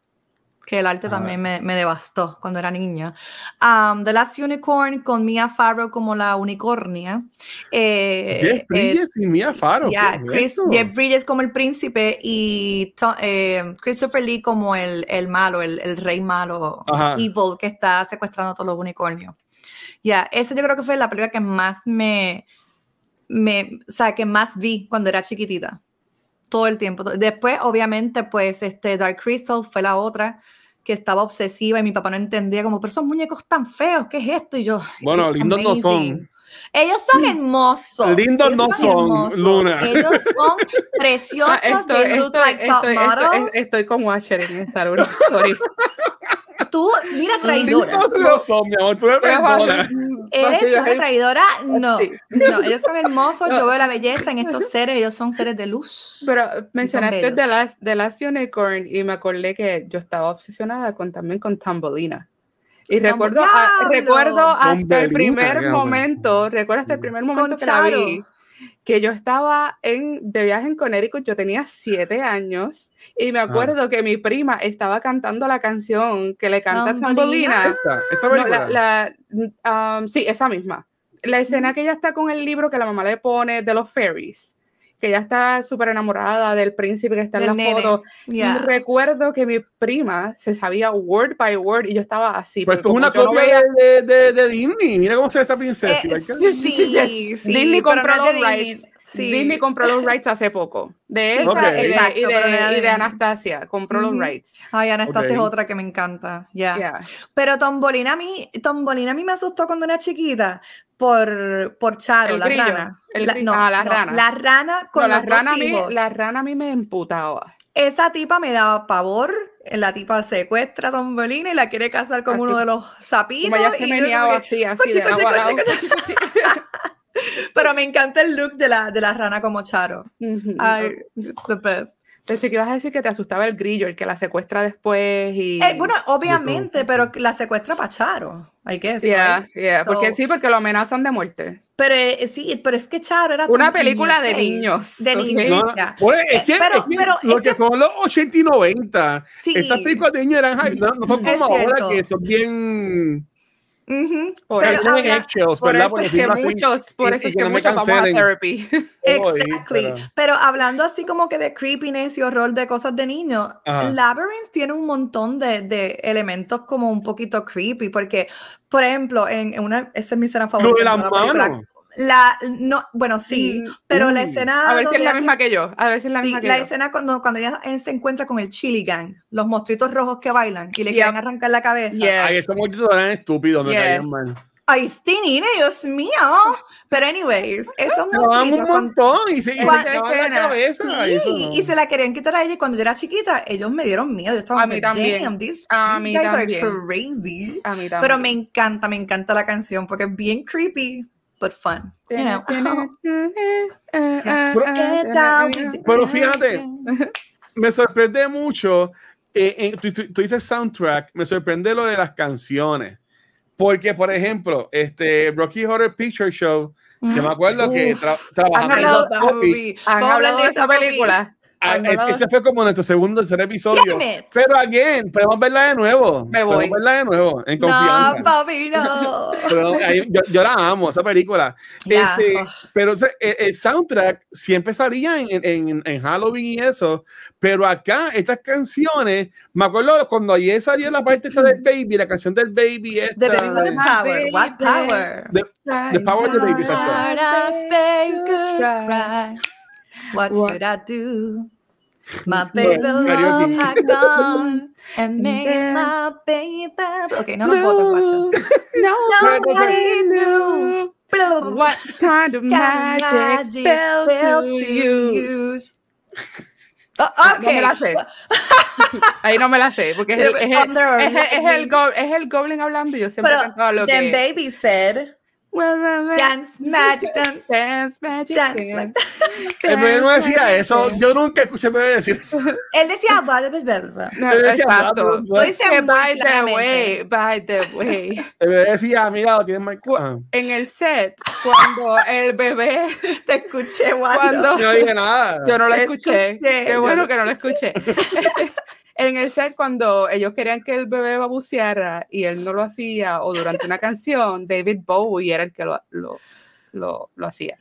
que el arte Ajá. también me, me devastó cuando era niña. Um, The Last Unicorn con Mia Farrow como la unicornia. Eh, Jeff eh, Bridges y Mia Farrow. ya, ¿qué es Chris? Jeff Bridges como el príncipe y To- eh, Christopher Lee como el, el malo, el, el rey malo, Ajá. evil, que está secuestrando a todos los unicornios. Ya, esa yo creo que fue la película que más me, me, o sea, que más vi cuando era chiquitita. Todo el tiempo. Después, obviamente, pues, este, Dark Crystal fue la otra que estaba obsesiva y mi papá no entendía como, pero esos muñecos tan feos, ¿qué es esto? Y yo, Bueno, "It's lindos no son. amazing". Ellos son hermosos. Lindos ellos no son, Luna. Ellos son preciosos. Ah, estoy, estoy- like estoy- estoy- con Watcher en esta Luna, sorry. Tú, mira, traidora. No son, mi amor, tú me perdonas. ¿Eres una traidora? No. No, ellos son hermosos. Yo veo la belleza en estos seres. Ellos son seres de luz. Pero mencionaste. The Last, The Last Unicorn y me acordé que yo estaba obsesionada con, también con Tambolina. Y recuerdo, a- recuerdo hasta el primer momento, recuerdo hasta el primer momento que la vi, que yo estaba en, de viaje en Connecticut, yo tenía siete años, y me acuerdo que mi prima estaba cantando la canción que le canta Tambolina. Esta, esta No, la, la- um, sí, esa misma. La escena que ella está con el libro que la mamá le pone de los fairies, que ella está súper enamorada del príncipe que está en Del la nene. foto. Ya. Recuerdo que mi prima se sabía word by word y yo estaba así. Pues esto porque es una yo no copia veía- de, de, de Disney. Mira cómo se ve esa princesa. Eh, ¿verdad? sí, sí. Disney compró no los rights. Sí. Disney compró los rights hace poco. De Sí, esa Ok. y de, exacto, y de- era y de de- Anastasia. Compró los rights. Ay, Anastasia Ok. es otra que me encanta. Ya. Yeah. Pero Tombolina a mí, Tombolina a mí me asustó cuando era chiquita por, por Charo, El la grillo, rana. el La- no, Ah, la no, rana. La rana con No, la, los dos rana a mí, hijos. la rana a mí me emputaba. Esa tipa me daba pavor. La tipa secuestra a Tombolina y la quiere casar con Así. uno de los sapitos. Como ella se y yo así, así, "Cochi, de cochi, lado a cochi, lado. cochi". Pero me encanta el look de la, de la rana como Charo. Ay, it's the best. Pensé que ibas a decir que te asustaba el grillo, el que la secuestra después y... Eh, bueno, obviamente, pero la secuestra para Charo. Hay que decir. Yeah, yeah, porque So- sí, porque lo amenazan de muerte. Pero eh, sí, pero es que Charo era Una película de your face. niños, De ok. niños. No, bueno, es que, Eh, pero- es que pero lo es que que- son los 80 y 90, Sí. estas películas de niños eran no, no son como ahora que son bien. Ujú. Por Pero eso habla- eggshells, Por ¿verdad? eso es que muchos, por eso es que que no muchos vamos a therapy. Exactly. pero- Pero... hablando así como que de creepiness y horror de cosas de niños. Labyrinth tiene un montón de, de elementos como un poquito creepy, porque, por ejemplo, en, en una, esa es mi escena favorita. Lo de las manos. La, no, bueno, sí, Mm, pero la uy. escena A ver si es la hace- misma que yo. A ver si es la sí, misma que la yo. escena cuando, cuando ella se encuentra con el Chili Gang, los monstruitos rojos que bailan y le Yep. quieren arrancar la cabeza. Yeah. Ay, estos muchachos eran estúpidos, me Yes. caían mal. Ay, nene, Dios mío. Pero anyways, esos un monstruitos montón y se, y se la cabeza. eso Sí, no. y se la querían quitar a ella y cuando yo era chiquita, ellos me dieron miedo. Yo estaba A mí también. damn, these, A these mí guys también. are crazy. A mí también. Pero me encanta, me encanta la canción porque es bien creepy, but fun. You know? Get down with the Pero fíjate, me sorprende mucho. eh, en- tú, tú- tú dices soundtrack, me sorprende lo de las canciones. Porque, por ejemplo, este Rocky Horror Picture Show, que me acuerdo que tra- I en hablado- love that Poppy, movie. ¿Han Vamos a hablar hablado de esa movie. película? Ah, ¿Han es- hablado- ese fue como nuestro segundo, tercer episodio. Pero, again, podemos verla de nuevo. Me voy. Podemos verla de nuevo, en No, confianza. papi, no. Pero yo, yo la amo, esa película. Este, oh. Pero o sea, el, el soundtrack siempre salía en, en, en Halloween y eso. Pero acá, estas canciones, me acuerdo cuando ayer salió la parte esta del baby, la canción del baby. Esta, The baby with the power. What power? de- The Power of the Baby, exacto. What What- should I do? My baby love had gone and made then- my baby. Ok, no guacho. Nobody knew what kind of Kind of magic spell to use. use. Oh, No me la sé. Ahí no me la sé, porque es el, es el, es el, es el go- es el Goblin hablando y yo siempre Pero cantaba lo then que... baby said, dance, magic, dance, Dance, magic, dance. dance. El bebé no decía eso. Yo nunca escuché bebé decir eso. Él decía, blah, blah. No, Él decía, by the way, by the way. El bebé decía, mira, lo tienes mal. En el set, cuando el bebé, Te escuché, guacho. cuando Yo no dije nada. yo no lo escuché, escuché, qué bueno que no lo escuché. En el set, cuando ellos querían que el bebé babuceara y él no lo hacía, o durante una canción, David Bowie era el que lo, lo, lo, lo hacía.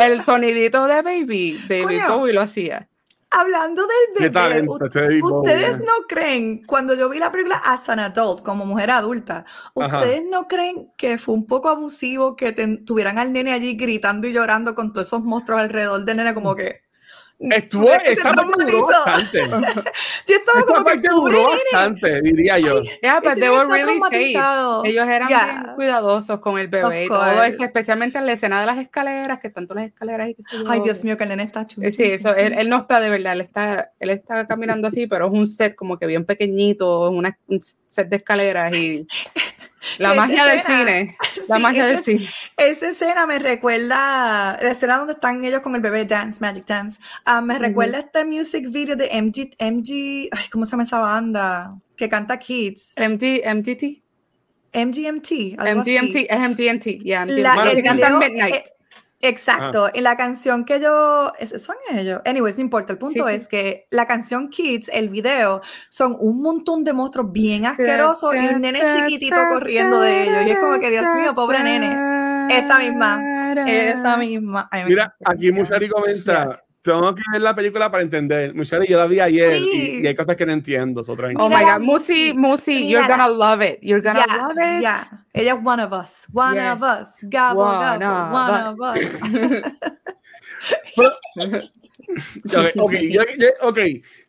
El sonidito de Baby, David Coño. Bowie lo hacía. Hablando del bebé, talento, u- David Bowie. ¿ustedes no creen, cuando yo vi la película as an adult, como mujer adulta, Ajá. ¿ustedes no creen que fue un poco abusivo que ten- tuvieran al nene allí gritando y llorando con todos esos monstruos alrededor del nene como que... Estuvo, ¿Tú crees que se duró traumatizó? bastante. Yo estaba Esta como que, parte pobre duró nene, bastante, diría yo. Yeah, but they were really safe. Ellos eran Yeah. bien cuidadosos con el bebé y todo eso, especialmente en la escena de las escaleras, que tanto las escaleras y sé yo. Ay, Dios mío, que el nene está chulo. Eh, Sí, eso, él, él no está de verdad, él está, él está caminando así, pero es un set como que bien pequeñito, es una, un set de escaleras y la magia del escena, cine, la sí, magia del cine. Esa escena me recuerda, la escena donde están ellos con el bebé Dance, Magic Dance, ah, me recuerda este music video de MG, MG, ay, ¿cómo se llama esa banda? Que canta Kids, MG, MGT, MGMT, algo así. MGMT, es MGMT, yeah, MGMT. La- Bueno, el que cantan video, Midnight. eh, exacto, en la canción que yo, es- son ellos, anyways, no importa, el punto Sí, sí. es que la canción Kids, el video, son un montón de monstruos bien asquerosos y un nene chiquitito corriendo de ellos, y es como que, Dios mío, pobre nene, esa misma, esa misma. Ay, Mira, aquí. Musari comenta, tengo que ver la película para entender. Musari, yo la vi ayer y, y hay cosas que no entiendo. so. Oh my God, Musi, Musi, you're gonna love it. You're gonna Yeah, love it. yeah. Ella es one of us, one Yes. of us, gobble, One of one of us. Ok, ok, yo- yo- ok.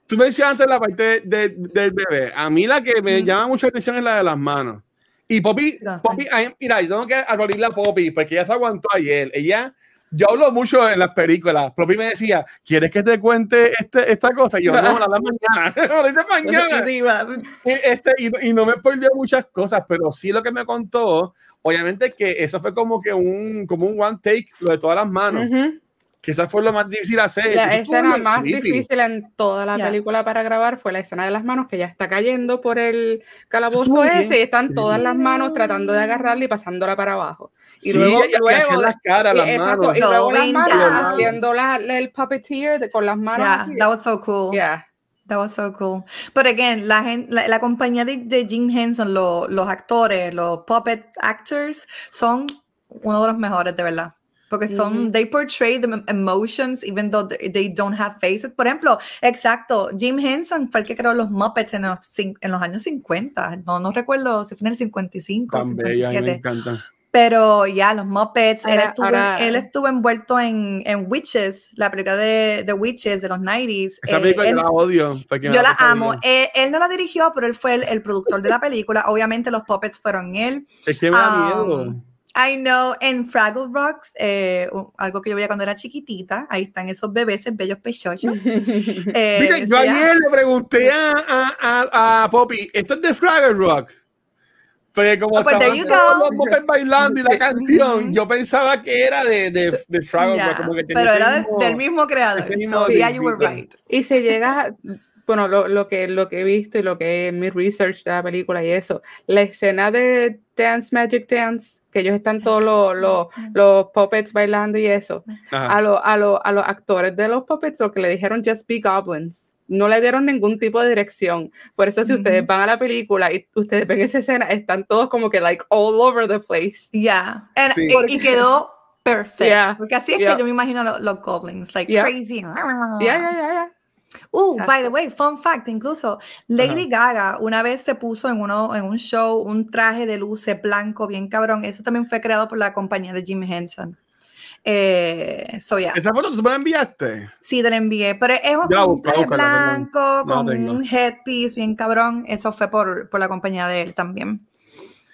Tú mencionaste la parte de- del bebé. A mí la que me Mm. llama mucha atención es la de las manos. Y Poppy, Poppy mira, yo tengo que abrir la Poppy porque ella se aguantó ayer. Ella yo hablo mucho en las películas. Propi me decía, ¿quieres que te cuente este, esta cosa? Y yo, no, la mañana. lo dice mañana. este, y, y, no me spoileó muchas cosas, pero sí lo que me contó, obviamente que eso fue como que un, como un one take, lo de todas las manos. Que esa fue lo más difícil hacer. La escena más difícil en toda la película para grabar fue la escena de las manos, que ya está cayendo por el calabozo ese y están todas las manos tratando de agarrarla y pasándola para abajo. Y luego, y luego las caras, las manos. Y luego las manos haciendo la, el puppeteer con las manos. Yeah, así. that was so cool. Yeah. That was so cool. But again, la, la, la compañía de, de, Jim Henson, lo, los actores, los puppet actors, son uno de los mejores, de verdad. Porque son, mm they portray the emotions even though they don't have faces. Por ejemplo, exacto, Jim Henson fue el que creó los Muppets en los, en los años 50. No, no recuerdo si fue en el 55 o 57. Me encanta. Pero ya, los Muppets, ahora, él, estuvo, ahora, él, estuvo, envuelto en, en, Witches, la película de, de Witches de los 90s. Esa película eh, yo la odio. Yo la amo. Eh, él no la dirigió, pero él fue el, el, productor de la película. Obviamente los Puppets fueron él. Es que me da um, miedo. I know, en Fraggle Rocks, eh, algo que yo veía cuando era chiquitita, ahí están esos bebés bellos pechochos. eh, Mira, yo ayer le pregunté a, a, a, a Poppy, ¿esto es de Fraggle Rock? Pero como oh, pues estaban bailando y la canción, yo pensaba que era de, de, de Fraggle yeah, Rock. Como que pero era mismo, del mismo creador. Mismo so, yeah, you were right. Y se llega, bueno, lo, lo, que, lo que he visto y lo que es mi research de la película y eso, la escena de Dance Magic Dance, que ellos están todos los, los, los puppets bailando y eso, a, lo, a, lo, a los actores de los puppets lo que le dijeron just be goblins no le dieron ningún tipo de dirección. Por eso si mm -hmm. ustedes van a la película y ustedes ven esa escena, están todos como que like all over the place. Yeah. sí. y, y, quedó perfecto. Yeah. Porque así es yeah. que yo me imagino los, los goblins, like crazy. Yeah, yeah, yeah, yeah. Uh, Exacto. by the way, fun fact, incluso Lady uh -huh. Gaga una vez se puso en, uno, en un show un traje de luces blanco bien cabrón. Eso también fue creado por la compañía de Jim Henson. Eh, so yeah. ¿Esa foto tú me la enviaste? Sí, te la envié, pero es un ya, busca, busca, blanco no, con un headpiece bien cabrón. Eso fue por, por la compañía de él también.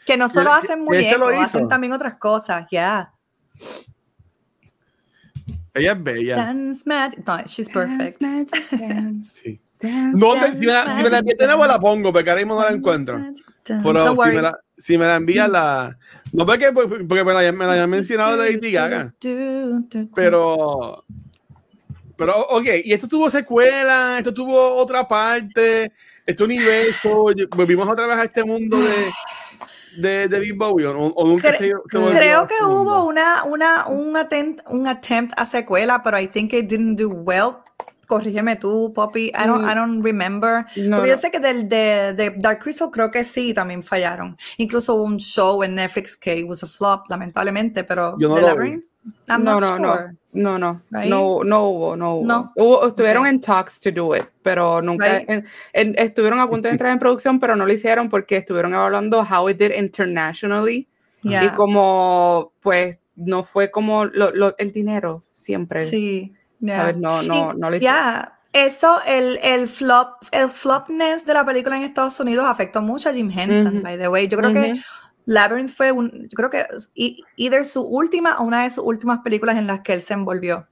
Que no solo hacen muñecos, hacen también otras cosas, ya. Yeah. Ella es bella. Dance magic. No, she's perfect. Dance, magic, dance. sí. Dance, no, dance, si, me la, si me la envías de nuevo la pongo, porque ahora mismo no la encuentro. Pero si me la, si me la envías la... No porque, porque me la, me la habían mencionado Lady Gaga. Pero... Pero, ok, y esto tuvo secuela, esto tuvo otra parte, este universo, volvimos otra vez a este mundo de de, de Big Bowie o, o nunca Cre se, se creo que hubo una, una, un, attempt, un attempt a secuela, pero I think it didn't do well. Corrígeme tú, Poppy. I don't, I don't remember. No, Porque yo no. sé que del, de, de Dark Crystal creo que sí, también fallaron. Incluso hubo un show en Netflix que was a flop, lamentablemente, pero Yo no The lo Labyrinth, I'm no, not no, sure. no, no, no, Right? no, no hubo, no hubo. No. Hubo- estuvieron Okay. en talks to do it, pero nunca, Right. en- en- estuvieron a punto de entrar en producción, pero no lo hicieron porque estuvieron evaluando how it did internationally y Yeah. como, pues, no fue como lo- lo- el dinero siempre, Sí. yeah. ¿sabes? No, no, Y- no lo hicieron. Ya, eso, el, el flop, el flopness de la película en Estados Unidos afectó mucho a Jim Henson, Ujú. by the way. Yo creo que Ujú. Labyrinth fue un, yo creo que e- either su última o una de sus últimas películas en las que él se envolvió.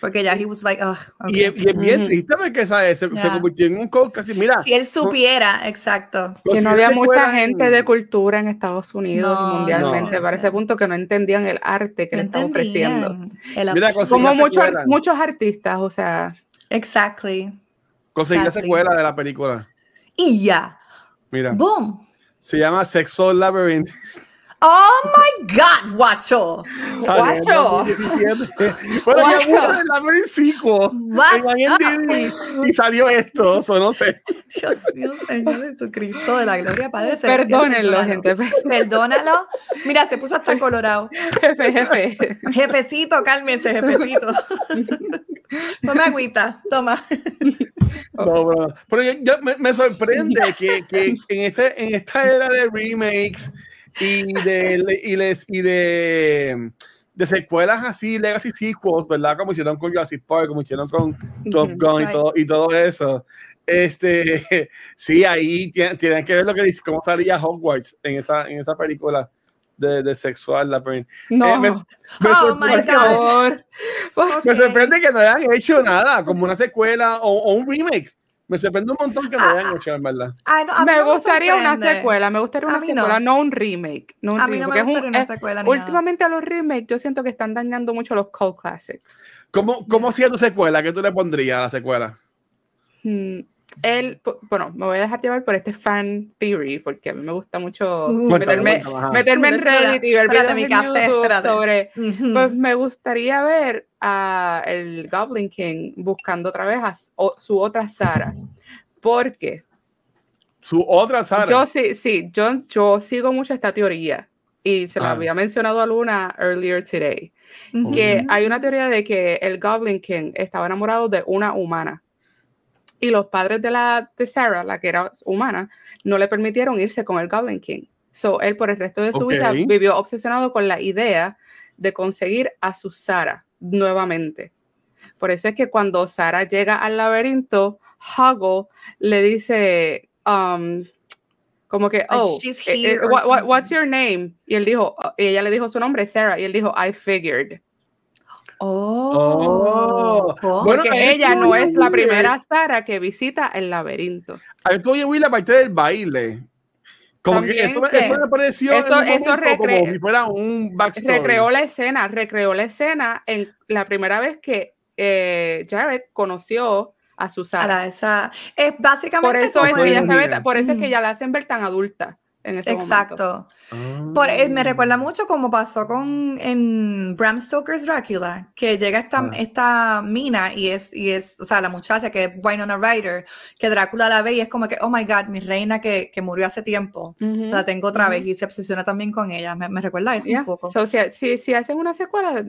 Porque ya he was like, ugh, Y, es- okay. y es bien triste porque ¿sabes? Se, se Ya. convirtió en un cult casi. Mira, Si él supiera, exacto. los que no había se mucha gente en- de cultura en Estados Unidos No, y mundialmente no. para ese punto que no entendían el arte que le No estaba ofreciendo. el Mira, Como se muchos, muchos artistas, o sea, Exactly. conseguí la Exactly. secuela de la película. Y ya. Mira, Boom. Se llama Sexo Labyrinth. Oh my God, guacho. Guacho. 2017. Bueno, ya Guacho. puse el Labyrinth sequel Guacho. en IMDb y salió esto, o no sé. Dios mío, Señor Jesucristo de la gloria, Padre. perdónenlo, gente. Perdónalo. Mira, se puso hasta colorado. Jefe, jefe. Jefecito, cálmese, jefecito. Toma agüita, toma. No, bro. Pero yo, yo- me, me sorprende que, que en, este, en esta era de remakes y de, y les, y de, de secuelas así, legacy sequels, ¿verdad? Como hicieron con Jurassic Park, como hicieron con Top Gun y todo, y todo eso. Este, sí, ahí tienen, que ver lo que dice, cómo salía Hogwarts en esa, en esa película. de, de sexual, la Prin. No, Eh, me, me Oh, my sorprende, por God. favor. me sorprende que no hayan hecho nada, como una secuela o, o un remake. Me sorprende un montón que no Ah, hayan hecho, en verdad. Ay, no, a mí Me no gustaría una secuela, me gustaría A una mí no. secuela, no. un remake. No un A mí remake, no porque me es un- gustaría una es- secuela nada. Últimamente los remakes yo siento que están dañando mucho los cult classics. ¿Cómo, cómo sería tu secuela? ¿Qué tú le pondrías a la secuela? Mm, él, bueno, me voy a dejar llevar por este fan theory, porque a mí me gusta mucho Uh, Cuéntame, meterme, cuéntame, meterme en Reddit y ver videos en café, YouTube espérate. sobre... Ujú. Pues me gustaría ver a el Goblin King buscando otra vez a su otra Sara. Porque Su otra Sara. yo sí, sí, yo, yo sigo mucho esta teoría y se la Ah. había mencionado a Luna earlier today. Ujú. que hay una teoría de que el Goblin King estaba enamorado de una humana y los padres de la de Sarah, la que era humana, no le permitieron irse con el Goblin King. So él por el resto de su vida vivió obsesionado con la idea de conseguir a su Sarah nuevamente. Por eso es que cuando Sarah llega al laberinto, Huggle le dice um, como que, oh, she's eh, eh, what- what- what's your name? Y él dijo, y ella le dijo su nombre, Sarah, y él dijo, I figured. Oh, Oh. Bueno, Porque ahí ella no es la primera Sara que visita el laberinto. A ver, tú oye, Will, la parte del baile. Como que eso, me- que- eso me pareció eso- eso recre- como si fuera un backstory. Recreó la escena, recreó la escena en la primera vez que eh, Jared conoció a su a Sara. la esa. Es básicamente Por eso es que ella se ve, por eso es que ya la hacen ver tan adulta en ese momento. Exacto. Ah. Por, eh, me recuerda mucho como pasó con en Bram Stoker's Drácula, que llega esta, Ah. esta mina y es, y es, o sea, la muchacha que es Winona Ryder, que Drácula la ve y es como que, oh my God, mi reina que, que murió hace tiempo, Ujú, la tengo otra ujú. vez y se obsesiona también con ella. Me, me recuerda eso Yeah. un poco. So, si, si, si hacen una secuela,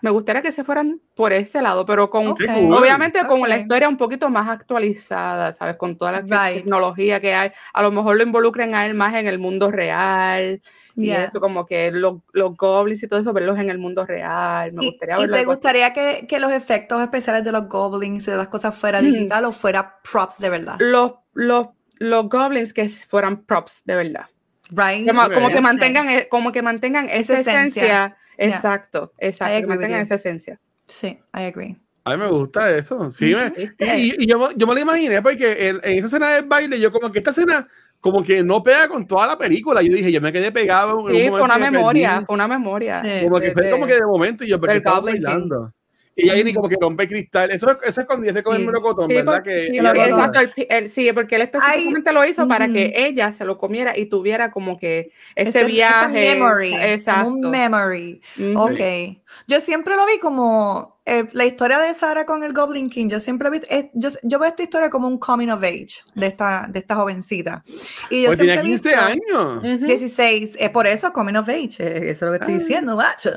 me gustaría que se fueran por ese lado, pero con Ok. Qué cool. Obviamente con la historia un poquito más actualizada, ¿sabes? Con toda la Right. tecnología que hay. A lo mejor lo involucren a él más en el mundo real. Y Yeah. eso, como que los, los goblins y todo eso, verlos en el mundo real. Me ¿Y, gustaría y verlo te algo así. gustaría que, que los efectos especiales de los goblins y de las cosas fuera Mm. digital o fuera props de verdad? Los, los, los goblins que fueran props, de verdad. Right? Como, como que mantengan, e- como que mantengan esa, Esa esencia. Exacto, exacto. Que mantengan esa esencia. Sí, I agree. A mí me gusta eso. Sí, me- y, y yo, me- yo me lo imaginé porque en, en esa escena del baile, yo como que esta escena como que no pega con toda la película. Yo dije, yo me quedé pegado. en un Sí, fue momento una memoria, perdí. fue una memoria. Como que de- fue de- como que de momento y yo, ¿por qué King. bailando? Y ahí ni como que rompe cristal. Eso, eso es cuando ella se con el Sí. melocotón, Sí, ¿verdad? porque- Que sí, exacto, el el- sí, porque él específicamente lo hizo para que ella se lo comiera y tuviera como que ese, Ese- ese viaje. memory, Exacto. un memory. Ujú. Ok. Yo siempre lo vi como eh, la historia de Sara con el Goblin King. Yo siempre vi, eh, yo, yo veo esta historia como un coming of age de esta, de esta jovencita. Y yo Pues siempre tenía he 15 visto- años. Ujú. 16, eh, por eso coming of age, eh, eso es lo que estoy Ah. diciendo, macho.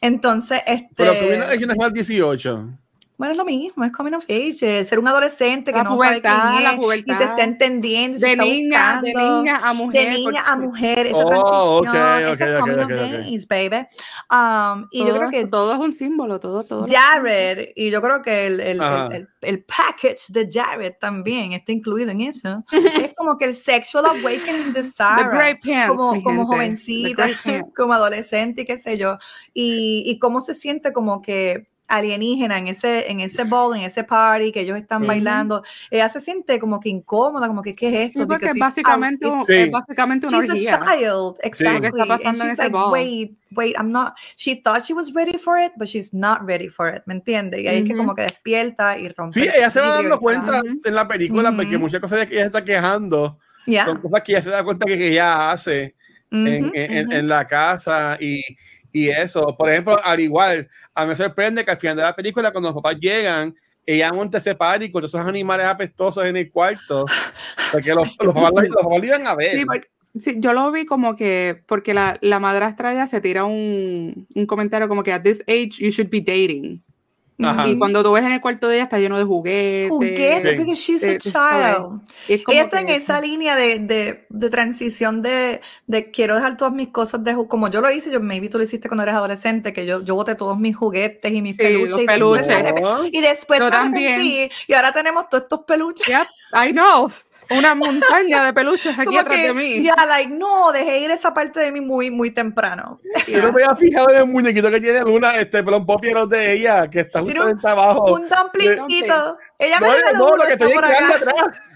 Entonces, este, Pero tú vienes a dejar 18. Bueno, es lo mismo, es coming of age, eh, ser un adolescente que La no pubertad, sabe quién la es y pubertad. se está entendiendo, y se De está niña, de buscando. niña a mujer. de niña a mujer, esa Oh, transición, ok, ese ok, coming ok, of age, baby. Um, y yo todo, creo que todo es un símbolo, todo, todo. Jared, y yo creo que el, el, el, el- el package de Jared también está incluido en eso. es como que el sexual awakening de Sarah. Pants, como, como jovencita, como adolescente y qué sé yo, y, y cómo se siente como que alienígena en ese, en ese ball, en ese party que ellos están Ujú. bailando, ella se siente como que incómoda, como que qué es esto, Sí, porque es básicamente, out- Sí. es básicamente una She's orgía. a child, exactly. Está pasando and she's like, ball. wait, wait, I'm not. She thought she was ready for it, but she's not ready for it, ¿me entiendes? Y ahí es que como que despierta y rompe. Sí, el ella se va dando cuenta Ujú. en la película porque muchas cosas de que ella se está quejando Yeah. son cosas que ella se da cuenta que, ella hace en, en- en la casa y, y eso. Por ejemplo, al igual, a mí me sorprende que al final de la película, cuando los papás llegan, ella monta ese party con esos animales apestosos en el cuarto, porque los, los papás, lo- los papás iban a ver. Sí, porque- sí, yo lo vi como que, porque la, la madrastra ya se tira un, un comentario como que at this age you should be dating. Ajá. Y cuando tú ves en el cuarto de ella está lleno de juguetes. Juguete, Sí. because she's a child. Es Ella está en esa línea de, de, de transición de, de quiero dejar todas mis cosas de como yo lo hice, yo maybe tú lo hiciste cuando eres adolescente, que yo, yo boté todos mis juguetes y mis Sí, peluches. y después peluches. Y después Yo también. y ahora tenemos todos estos peluches. Yep, I know. Una montaña de peluches aquí atrás que, de mí. ya, like, no, dejé ir esa parte de mí muy, muy temprano. Yo no me había fijado en el muñequito que tiene Luna, este pelón popieros de ella, que está justamente abajo. Un dumplingcito. Ella me No, regaló no, uno, lo que está estoy por acá. atrás.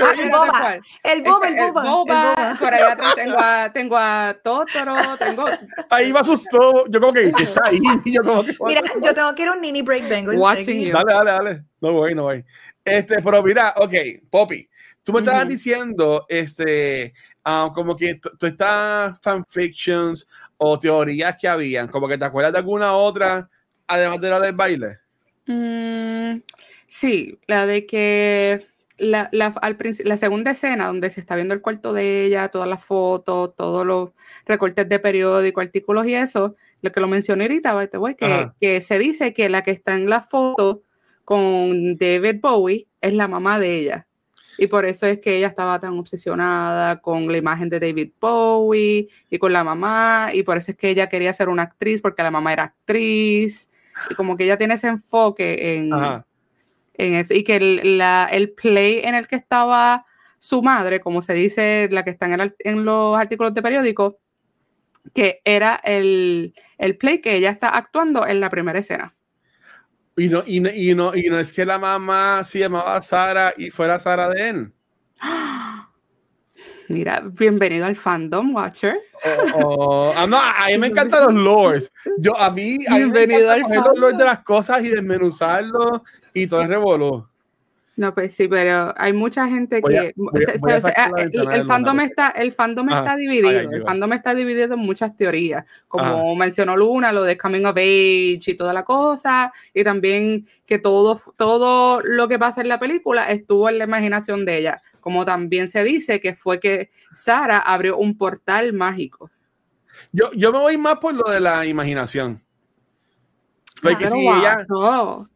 Ah, ve- el no sé boba. El boba, Este, el boba. el boba, boba. Por allá atrás tengo a, tengo a Totoro, tengo... Ahí me asustó. Yo como que ¿qué está ahí. Yo como que, Mira, yo tengo que ir a un mini break, vengo. Dale, dale, dale. No voy, no voy. Este, pero mira, ok, Poppy, tú me estabas diciendo, este, ah, como que tú estas fanfictions o teorías que habían, como que te acuerdas de alguna otra, además de la del baile. Mm, sí, la de que la, la, al la segunda escena donde se está viendo el cuarto de ella, todas las fotos, todos los recortes de periódico, artículos y eso, lo que lo mencioné ahorita, que, que se dice que la que está en la foto con David Bowie es la mamá de ella. Y por eso es que ella estaba tan obsesionada con la imagen de David Bowie y con la mamá, y por eso es que ella quería ser una actriz porque la mamá era actriz, y como que ella tiene ese enfoque en, en eso, y que el, la- el play en el que estaba su madre, como se dice, la que está en, el en los artículos de periódico, que era el, el play que ella está actuando en la primera escena. Y no, y, no, y, no, y no es que la mamá se llamaba Sara y fuera Sara de él. Mira, bienvenido al fandom, Watcher. O- o- ah, no, a mí me encantan los lores. Yo, a mí, a mí me Bienvenido encanta al coger los lores de las cosas y desmenuzarlos y todo el revolú. No, pues sí, pero hay mucha gente Voy que a- a se- se- la el, fandom está, el fandom está dividido, ay, el fandom está dividido en muchas teorías, como mencionó Luna, lo de coming of age y toda la cosa, y también que todo, todo lo que pasa en la película estuvo en la imaginación de ella, como también se dice que fue que Sara abrió un portal mágico. Yo, yo me voy más por lo de la imaginación. Porque si ella, no.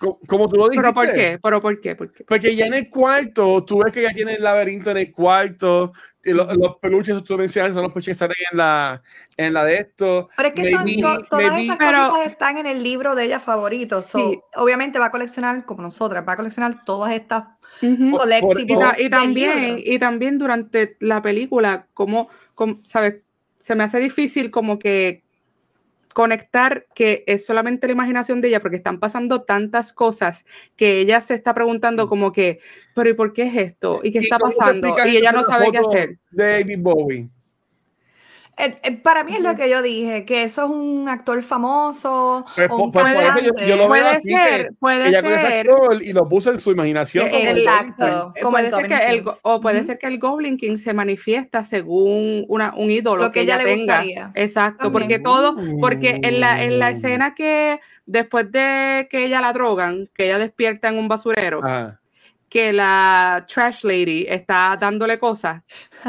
Co- como tú lo dijiste, ¿Pero por qué? ¿Pero por qué? ¿Por qué? porque ya en el cuarto, tú ves que ya tiene el laberinto en el cuarto, y lo- los peluches que tú mencionas son los peluches que salen en la, en la de esto. Pero es que Maybe- todas maybe- esas Pero- cositas están en el libro de ella favorito. so, Sí. obviamente va a coleccionar, como nosotras, va a coleccionar todas estas. Por- collectibles. Y, ta- y también, libro. y también durante la película, como, como, ¿sabes? Se me hace difícil como que conectar que es solamente la imaginación de ella, porque están pasando tantas cosas que ella se está preguntando como que, pero ¿y por qué es esto? ¿Y qué ¿Y está pasando? Y ella no sabe qué hacer. De David Bowie. Eh, eh, para mí es lo que yo dije, que eso es un actor famoso. Pues, o un pues, por eso yo- cantante. yo lo veo Puede que ser, puede Ella con ese ser. actor y lo puso en su imaginación. como el- Exacto. eh, como el puede ser que Goblin el, go- o puede ser que el Goblin King se manifiesta según una, un ídolo Lo que, que ella ella le tenga. gustaría. Exacto, porque todo, porque en la, en la Mm. escena que después de que ella la drogan, que ella despierta en un basurero, Ajá. Que la trash lady está dándole cosas.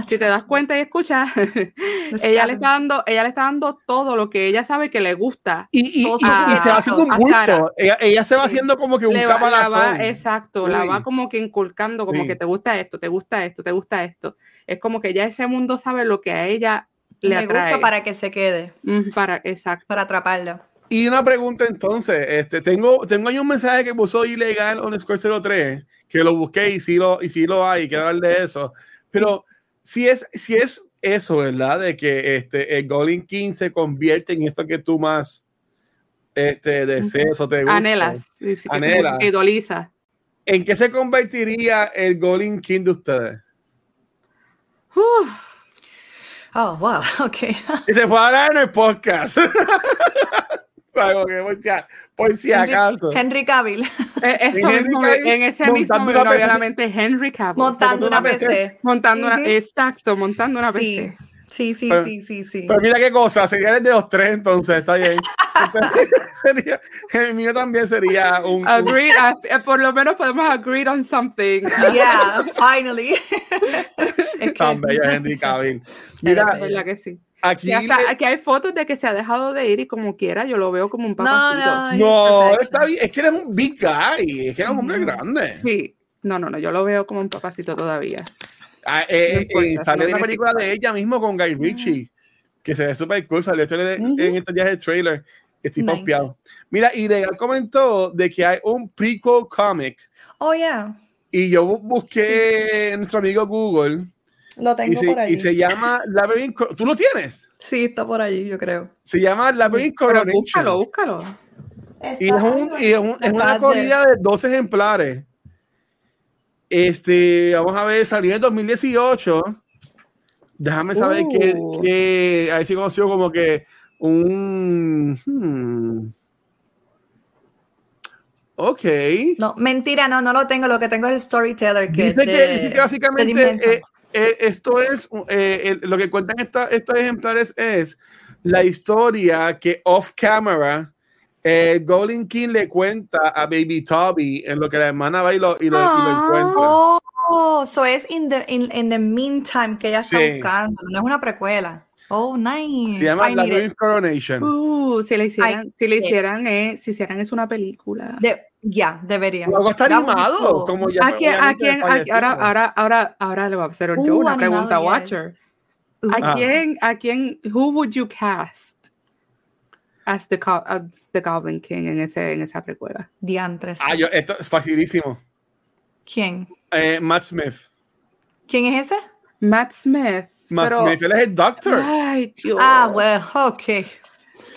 Si te das cuenta y escuchas, ella le está dando, ella le está dando todo lo que ella sabe que le gusta. Y, y, Todos y- se va haciendo un A bulto. Ella, ella se va haciendo como que un Le va- la va- caparazón. exacto, la va como que inculcando, como Sí. que te gusta esto, te gusta esto, te gusta esto. Es como que ya ese mundo sabe lo que a ella le Le atrae. gusta para que se quede, Mm, para, exacto. para atraparla. Y una pregunta entonces, este, tengo, tengo ahí un mensaje que puso ilegal on Square 03, que lo busqué y sí lo, y sí lo hay, quiero hablar de eso. Pero si es, si es eso, ¿verdad? De que este, el Golden King se convierte en esto que tú más este, deseas o te gusta. Anhelas, sí, sí, que como Anhela. que idoliza. ¿En qué se convertiría el Golden King de ustedes? Uf, Oh, wow, ok. Y se fue a hablar en el podcast. ¿Sabes? Por si, a- por si Henry- acaso. Henry Cavill eh, eso En Henry mismo Cavill, en ese mismo una PC. Henry Cavill. montando una PC. PC. montando una, Ujú. exacto, montando una Sí, PC. sí, sí, Pero- sí, sí, sí. Pero mira qué cosa, sería el de los tres, entonces está bien. Entonces, sería- el mío también sería un. un- Agreed, eh, por lo menos podemos agree on something. Yeah, finally. es tan bello Henry Cavill. Mira, Espérate. ¿Verdad que sí? Aquí. Y hasta le- aquí hay fotos de que se ha dejado de ir y como quiera, yo lo veo como un No, papacito. no, No, perfection. está bien. Es que eres un big guy. Es que eres un hombre grande. Sí, no, no, no, yo lo veo como un papacito todavía. Ah, eh, No eh, importa, eh, sale no una película de ella mismo con Guy Ritchie, que se ve súper cool. Salió esto en, Ujú. en estos días el trailer. Estoy Nice. pompeado. Mira, Ilegal comentó de que hay un prequel comic Oh, yeah. y yo bu- busqué nuestro amigo Google Lo y tengo por ahí. y se llama Labyrinth. ¿Tú lo tienes? Sí, está por allí, yo creo. Se llama Labyrinth Pero búscalo, búscalo. Y es, un- y es, un- es una corrida de 12 ejemplares. Este, vamos a ver, salió en 2018. Déjame saber que, Uh. que a ver si consigo como que un. hmm. Ok. No, mentira, no, no lo tengo. Lo que tengo es el storyteller. Que Dice es que, de- básicamente eh, eh, esto es eh, el- lo que cuentan esta- estos ejemplares es la historia que off camera eh, Golden King le cuenta a Baby Toby en lo que la hermana va y lo, y lo, y lo Ah. encuentra. Oh, so es in the, in, in the meantime que ella está Sí. buscando. No es una precuela. Oh, nice. Se llama I. Labyrinth Coronation. Uh, si le hicieran, si le hicieran, eh, si hicieran es una película. De- ya, debería. Luego está animado, como ya ¿A quién, a quién, a- ahora, ahora, ahora, ahora le voy a hacer Uh, yo una animado, pregunta, yes. Watcher. Uh, ¿A quién, a quién, who would you cast as the, co- as the Goblin King en, ese, en esa precuela? diantres. Ah, yo, esto es facilísimo. ¿Quién? Eh, Matt Smith. ¿Quién es ese? Matt Smith. Matt pero, Smith, él es el Doctor. Ay, Dios. Ah, well, ok.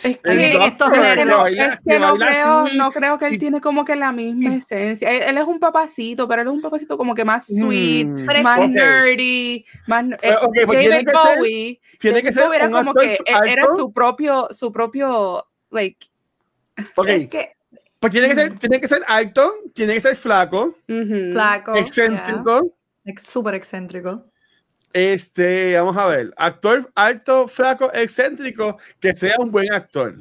Es El que, Doctor es que no, es que creo, así. no creo que él tiene como que la misma esencia. Él, él es un papacito, pero él es un papacito como que más sweet, Hmm, Pero es más ok. nerdy, más eh, Eh, ok, pues tiene David que ser- Bowie. Tiene que ser Bowie era como que él era alto. su propio, su propio, like, Ok, Es que Pues tiene que, ser, tiene que ser alto, tiene que ser flaco, ujú. flaco. excéntrico. ex- Súper excéntrico. Este, vamos a ver, actor alto, flaco, excéntrico, que sea un buen actor.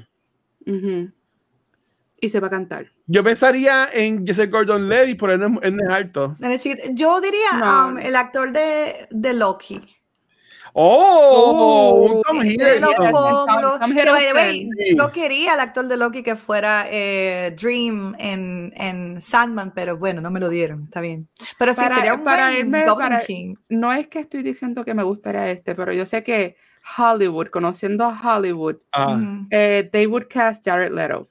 Y se va a cantar. Yo pensaría en Joseph Gordon Levy, pero él no, es- él no es alto. Yo diría No, um, el actor de, de Loki. ¡Oh! un Tom Hiddleston. Hiddleston. pobres. Tom- Hiddleston. Yo quería al actor de Loki que fuera eh, Dream en, en Sandman, pero bueno, no me lo dieron. Está bien. Pero sí, Para- sería un para buen irme- para- King. No es que estoy diciendo que me gustaría este, pero yo sé que Hollywood, conociendo a Hollywood, Ah. Eh, they would cast Jared Leto.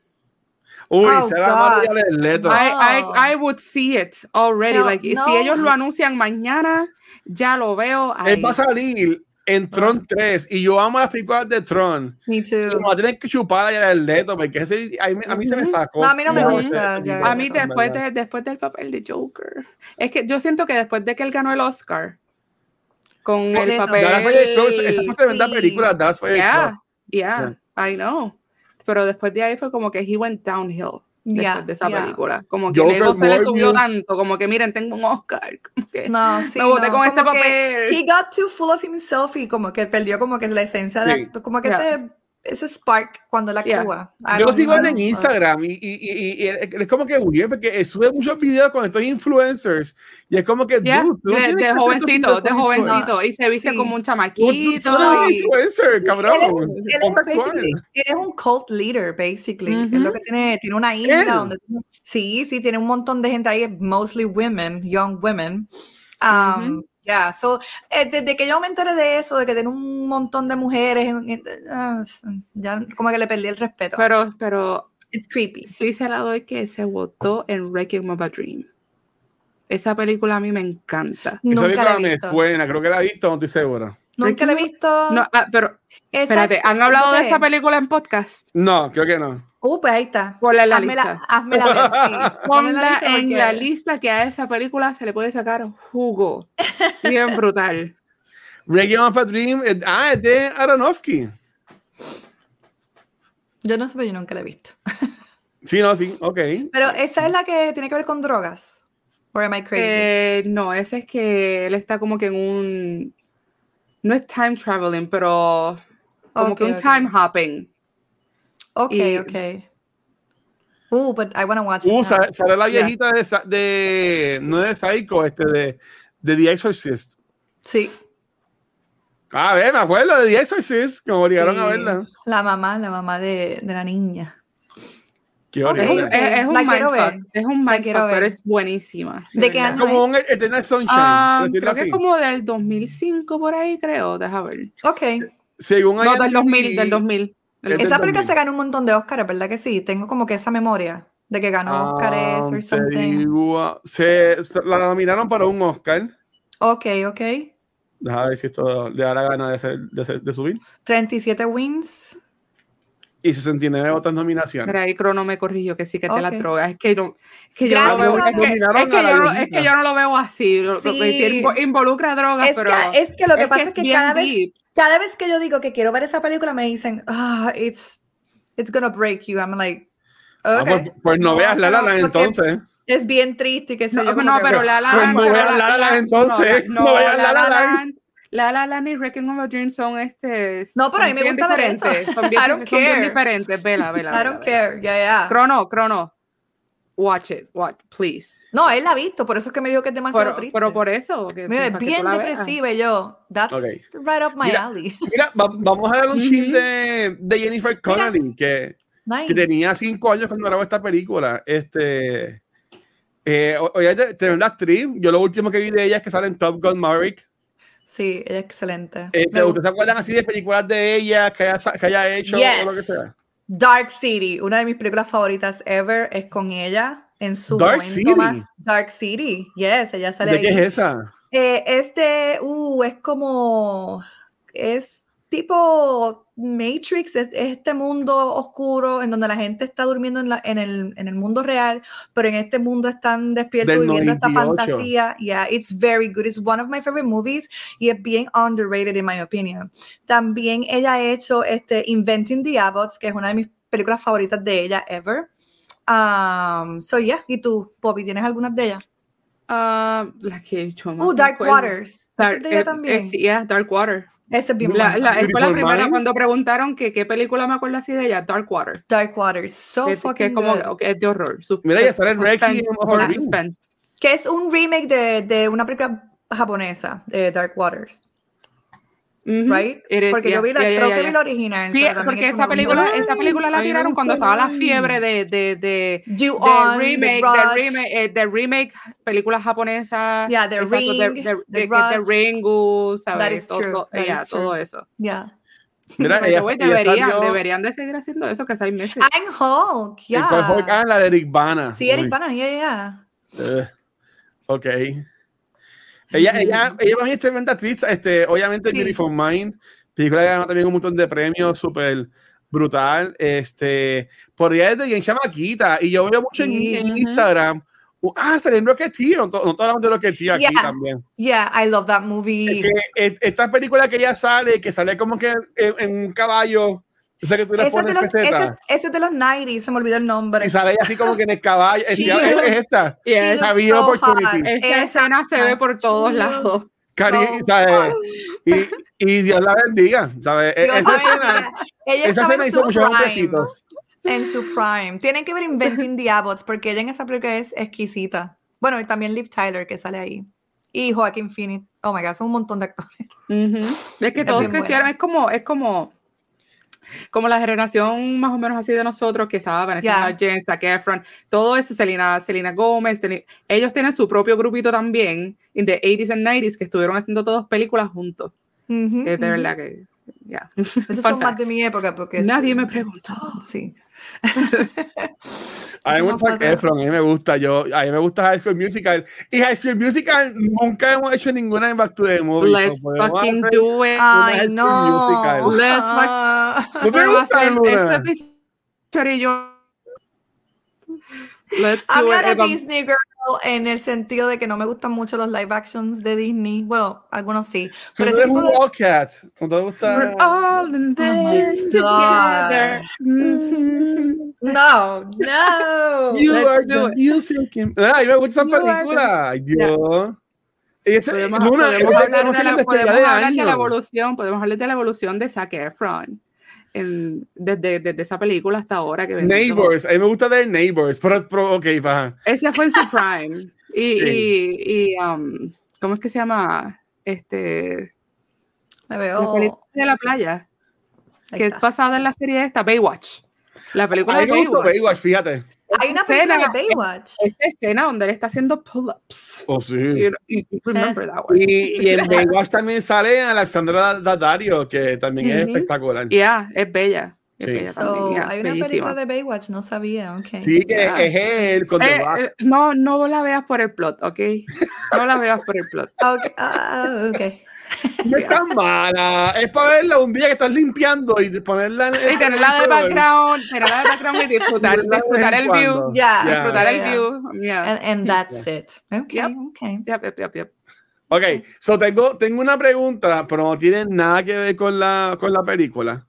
Uy, Oh, se va a el leto. I, Oh. I, I would see it already. No, like, y no. Si ellos lo anuncian mañana, ya lo veo. ahí. Él va a salir en Tron 3 y yo amo las películas de Tron. Me Y too. me va a tener que chupar allá el leto porque ese, a, mí, a mí se me sacó. No, a mí no me gusta, A mí de después, de, después del papel de Joker. Es que yo siento que después de que él ganó el Oscar con el papel... Club, esa fue tremenda Sí. película, Buyers Club. Yeah, yeah, I know. Pero después de ahí fue como que he went downhill. Después de esa película. Como que Joker, el ego se le subió tanto. Como que miren, tengo un Oscar. Como que No, sí, me boté no, con este como papel. He got too full of himself y como que perdió como que la esencia de Sí. acto- como que Yeah. ese, ese spark cuando Yeah. actúa. I Yo sigo en Instagram y, y, y, y es como que weird porque él sube muchos videos con estos influencers y es como que Yeah, dude, tú de, de jovencito, de jovencito. Y se viste Sí. como un Tú- tú- chamaquito. tú no eres y- influencer, cabrón. Él es, él es Ponte actual. basically- él es un cult leader, basically. Es Ujú. lo que tiene, tiene una isla Él. donde sí, sí, tiene un montón de gente ahí, mostly women, young women. Um, Yeah, so, eh, desde que yo me enteré de eso, de que tiene un montón de mujeres, ah, ya como que le perdí el respeto. Pero, pero It's creepy. sí se la doy que se votó en Wrecking of a Dream. Esa película a mí me encanta. Esa Nunca la película me suena, creo que la he visto, no estoy segura. Nunca la he visto. No, ah, pero Esa espérate, es- ¿han hablado de esa película en podcast? No, creo que no. Uh, pues ahí está. Ponla en la Házmela, lista. házmela ver, sí. Ponla Ponla en porque- la lista que a esa película se le puede sacar jugo. Bien brutal. Reggae of a Dream, eh, ah, es de Aronofsky. Yo no sé, pero yo nunca la he visto. Sí, no, sí, ok. Pero esa es la que tiene que ver con drogas. Or am I crazy? Eh, no, ese es que él está como que en un. No es time traveling, pero como que un time hopping. Ok, y- ok. Uh, but I want to watch it. Uh, sale, sale la Yeah. viejita de, Sa- de, no de Psycho, este, de, de The Exorcist. Sí. Ah, ver, me acuerdo de The Exorcist, que me obligaron a sí. verla. La mamá, la mamá de, de la niña. Qué Ok, Es es- es un mindfuck. Es un mindfuck, pero es buenísima. ¿De qué verdad. año Como un Eternal Sunshine. Ah, decirlo creo que así. es como del 2005 por ahí, creo. Deja ver. Ok. Según No, del 2000, del 2000. Esa película 2000. se ganó un montón de Oscars, ¿verdad que sí? Tengo como que esa memoria De que ganó Oscars Ah, or te something. se, se- la nominaron para un Oscar. Ok, ok. Deja ver si esto le da la gana de, ser- de, ser- de subir. 37 wins. Y 69 otras nominaciones. Mira, ahí Crono me corrigió que sí que es de las Ok. drogas. Es que, no, es que yo no lo veo, es que, es la yo no, es viejita. que yo no lo veo así. Lo, lo que Sí. sí invo- involucra drogas, Es pero que, es que lo que pasa es que, cada vez, deep. Cada vez que yo digo que quiero ver esa película me dicen, ah, it's, it's gonna break you. I'm like, Ah, okay. pues, pues no veas La La Land entonces. Es bien triste y que sé No, yo. como no, que- pero La La Pues no veas La La entonces, No, veas La La Land. La La Land y Wrecking of a Dream son este. No, pero a mí me bien gusta ver eso. diferentes, Son bien, I don't son bien care. diferentes. Vela, vela. I vela, don't vela. care, yeah, yeah. Crono, Crono. Watch it, watch, please. No, él la ha visto, por eso es que me dijo que es demasiado Pero, triste. pero por eso. Que, Mira, es bien depresiva y yo, that's right up my Mira, alley. Mira, va- vamos a dar un chin de, de Jennifer Connelly, que, Nice. que tenía cinco años cuando grabó esta película. Este, eh, oye, tremenda actriz. Yo lo último que vi de ella es que sale en Top Gun Maverick. Sí, ella es excelente. Eh, Me ¿Ustedes se acuerdan así de películas de ella que haya, sa- que haya hecho Yes. o lo que sea? Dark City, una de mis películas favoritas ever, es con ella en su Dark momento City. más. Dark City, yes, ella sale ¿De ahí. qué es esa? Eh, este, uh, es como, es tipo Matrix, es, es este mundo oscuro en donde la gente está durmiendo en, la- en el, en el mundo real, pero en este mundo están despiertos Del viviendo esta 98. fantasía. Yeah, it's very good. It's one of my favorite movies y es bien underrated in my opinion. También ella ha hecho este Inventing the Abbots, que es una de mis películas favoritas de ella ever. Um, so yeah, ¿y tú, Poppy, tienes algunas de ellas? Ah, la que yo más Uh, Dark. Waters. ¿Esa Dark, es de ella eh, también. eh, sí, yeah, Dark Water. Esa es bien La, buena. la- fue la primera Mind. cuando preguntaron que qué película me acuerdo así de ella, Dark Water. Dark Waters, so que, que fucking es como good. que es de horror. sus- Mira, ya sale suspense. Que es un remake de, de una película japonesa, de Dark Waters, Ujú, right? it is, Porque yeah, yo vi la, yeah, yeah, creo yeah, que vi yeah. la original. Sí, porque es esa película, esa película la tiraron cuando estaba la fiebre de, de, de, de On, The remake, de Grudge. remake, eh, de remake, películas japonesas. Yeah, The exacto, Ring, de, The de, de Grudge. Ringu, That ¿sabes? is Todo, true, todo- that yeah, is todo true. eso. Yeah. Mira, the ella- ella deberían, salió deberían de seguir haciendo eso, que seis meses. I'm Hulk, en cuál fue? yeah. Ah, la de Eric Bana. Sí, Eric Bana, yeah, yeah. eh, ok. Ella, ella, ella para mí es tremenda actriz. Este, obviamente, Sí. Beautiful Mind, película que ganó también un montón de premios, súper brutal. Este, por ella desde bien chamaquita. Y yo veo mucho en, Sí, en ujú. Instagram. uh, ah, sale en Rocketeer. No, to- no todos hablando de Rocketeer aquí Yeah. también. Yeah, I love that Es movie. que et- esta película que ella sale, que sale como que en, en un caballo, o sea que tú Ese es, de los, ese, ese es de los 90 se me olvidó el nombre. y sale así como que en el caballo. Es, es- esta. Yes. Había so opportunity. hot. Esta Esa- escena se ve por todos lados. Cari- so ¿sabes? hot. Y, y Dios la bendiga, ¿sabes? E- Dios esa escena, esa escena en hizo muchos prime. besitos. En su prime. Tienen que ver Inventing the Abbots porque ella en esa película es exquisita. Bueno, y también Liv Tyler que sale ahí. Y Joaquin Phoenix. Oh my god, son un montón de actores. Ujú. Es que Es todos crecieron, buena. es como, es como, como la generación más o menos así de nosotros que estaba Vanessa Yeah. Hudgens, Zac Efron, todo eso, Selena, Selena Gómez, ellos tienen su propio grupito también, en the 80s and 90s, que estuvieron haciendo todas películas juntos. De verdad que, ya. Esos Fun son más de mi época porque Nadie sí, me preguntó. Sí. A mí me gusta Efron, a mí me gusta, yo, a mí me gusta High School Musical. Y High School Musical nunca hemos hecho ninguna en Back to the Movies. Let's so fucking do it. Ay, no. Musical. Let's fuck- Ah. ¿No te gusta alguna? este episodio Let's I'm do not a Disney girl en el sentido de que no me gustan mucho los live actions de Disney. Bueno, algunos sí. Si Pero tipo un. Wildcat, ¿no te gusta? We're all in Oh this together. No, no. You Let's are do the music. in- Ah, me gusta esa película. Ay, Dios. Y ese- Podemos, Luna, podemos ese hablar, de conocen la, desde podemos ya de hablar de la años. evolución, podemos hablar de la evolución de Zac Efron en- desde, desde esa película hasta ahora que. Neighbors, a mí me gusta ver Neighbors, pero, pero ok, va. Ese fue en su prime. Y, Sí. y, y, um, ¿cómo es que se llama? Este, Me la película de la playa, Ahí que es basada en la serie esta, Baywatch. La película A mí de me gusta Baywatch. Baywatch, fíjate. Hay una película de escena- Baywatch. Esa escena donde él está haciendo pull-ups. Oh, sí. You, you- you remember that one. Y, y en Baywatch también sale Alexandra Daddario, que también es Ujú. espectacular. Yeah, es bella. Es Sí. So, también, yeah, hay una bellísima. película de Baywatch, no sabía, ok. Sí, que Ah. es él con The Eh, Rock. eh, no, no la veas por el plot, ¿ok? No la veas por el plot. Ok, ah, ok. No es tan mala. Es para verla un día que estás limpiando y ponerla en Y tenerla de background, tenerla de background y disfrutar, disfrutar el view. Ya. Disfrutar el view. Yeah. And, and that's it. Ok, Yep. ok. Yep, yep, yep, yep. Ok, so tengo, tengo una pregunta, pero no tiene nada que ver con la, con la película.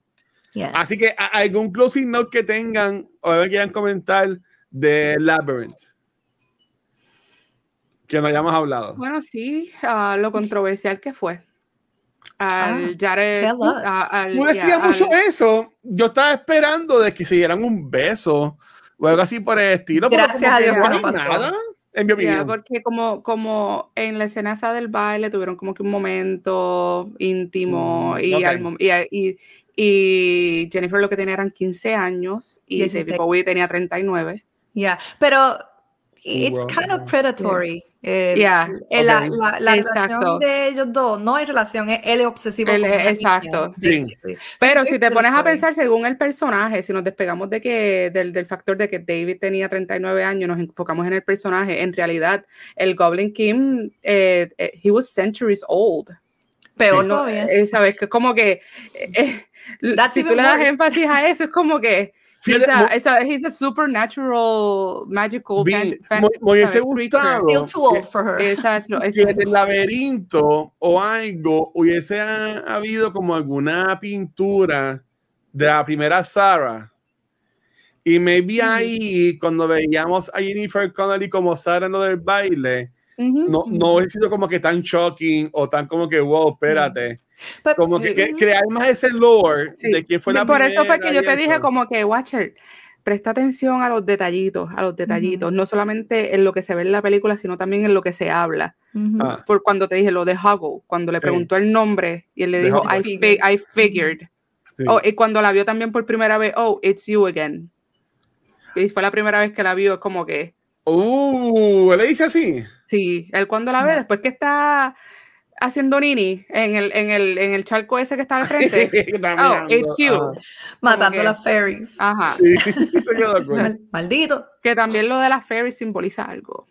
Yes. Así que ¿a- algún closing note que tengan o que quieran comentar de Labyrinth. Que no hayamos hablado. Bueno, sí, ah, lo controversial que fue. Ah, Al Jared. tell us. a- al- Tú decías yeah, mucho al- eso. Yo estaba esperando de que se dieran un beso o algo así por el estilo. Gracias a Dios no no pasó. nada, en mi Yeah, opinión. porque como, como en la escena esa del baile tuvieron como que un momento íntimo Mm, y, ok. al mom- y, y- y Jennifer lo que tenía eran 15 años y 16. David Bowie tenía 39. Yeah, pero it's Wow. kind of predatory. Eh, Yeah. eh, La, Ok. la, la Exacto. relación de ellos dos no es relación, es él es obsesivo. Él es- exacto. Sí. Pero Es si te pones a pensar según el personaje, si nos despegamos de que, del, del factor de que David tenía 39 años, nos enfocamos en el personaje, en realidad el Goblin King, eh, eh, he was centuries old. Peor No, todavía. eh, ¿Sabes? Que como que eh, si tú le das énfasis a eso, es como que Fíjate, he's a, mo- it's a- he's a supernatural, magical vi- fan- fan- me- me hubiese ¿sabes? creature. gustado Still too old for her. Exacto, que exacto. del laberinto o algo hubiese ha- habido como alguna pintura de la primera Sarah. Y maybe ahí, cuando veíamos a Jennifer Connelly como Sarah en lo del baile, No, no hubiese sido como que tan shocking o tan como que, wow, espérate. But- Como que, crear más ese lore Sí, de quién fue sí, la por eso fue que yo te dije como que, Watcher, presta atención a los detallitos, a los detallitos, no solamente en lo que se ve en la película, sino también en lo que se habla. Ah, Por cuando te dije lo de Huggle, cuando le Sí. preguntó el nombre y él le De dijo. I, fi- I figured. sí. Oh, y cuando la vio también por primera vez, oh, it's you again. Y fue la primera vez que la vio, es como que, Uh, le dice así. Sí, él cuando la ve, después que está haciendo nini en el, en el, en el charco ese que está al frente, oh, it's you. Ah, Matando que- las fairies. Ajá. sí, Maldito. Que también lo de las fairies simboliza algo.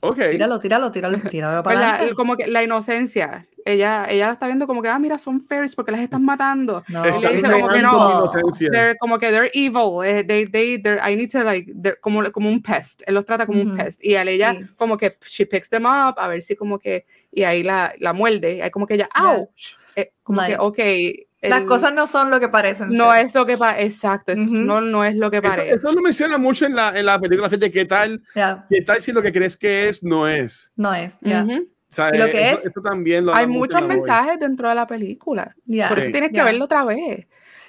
Ok. Tíralo, tíralo, tíralo, tíralo Pues para la- adelante. como que la inocencia. Ella, ella está viendo como que, ah, mira, son fairies porque las están matando. No, Está le dice como que no. They're, como que they're evil. eh, they, they, they're- I need to like, they're como, como un pest. Él los trata como un pest. Y a ella Sí. como que she picks them up a ver si como que, y ahí la, la muerde. Y ahí como que ella, Yeah. ouch. Eh, como Like, que, ok. Las el- cosas no son lo que parecen no ser. es lo que parece. Exacto. eso es- Ujú. no, no es lo que Eso, parece. eso lo menciona mucho en la, en la película, fíjate, ¿qué tal, Ya, ¿qué tal si lo que crees que es no es? no es. ya, Ujú. O sea, ¿Y lo que eso, es? eso también lo Hay muchos la mensajes dentro de la película. Por eso tienes que verlo otra vez.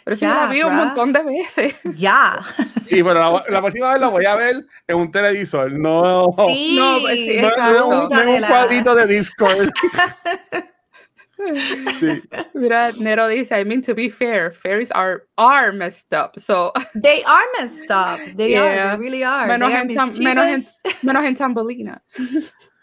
Yo Ya, la vi un montón de veces. Ya. Sí, pero la, la próxima vez lo voy a ver en un televisor, no, Sí. No, pues sí, no, no no en un cuadrito de Discord. Sí. Mira, Nero dice, I mean to be fair, fairies are, are messed up. So, They are messed up. They are. They really are. menos They are en, Tam- menos, en, mischievous. menos en Tambelina.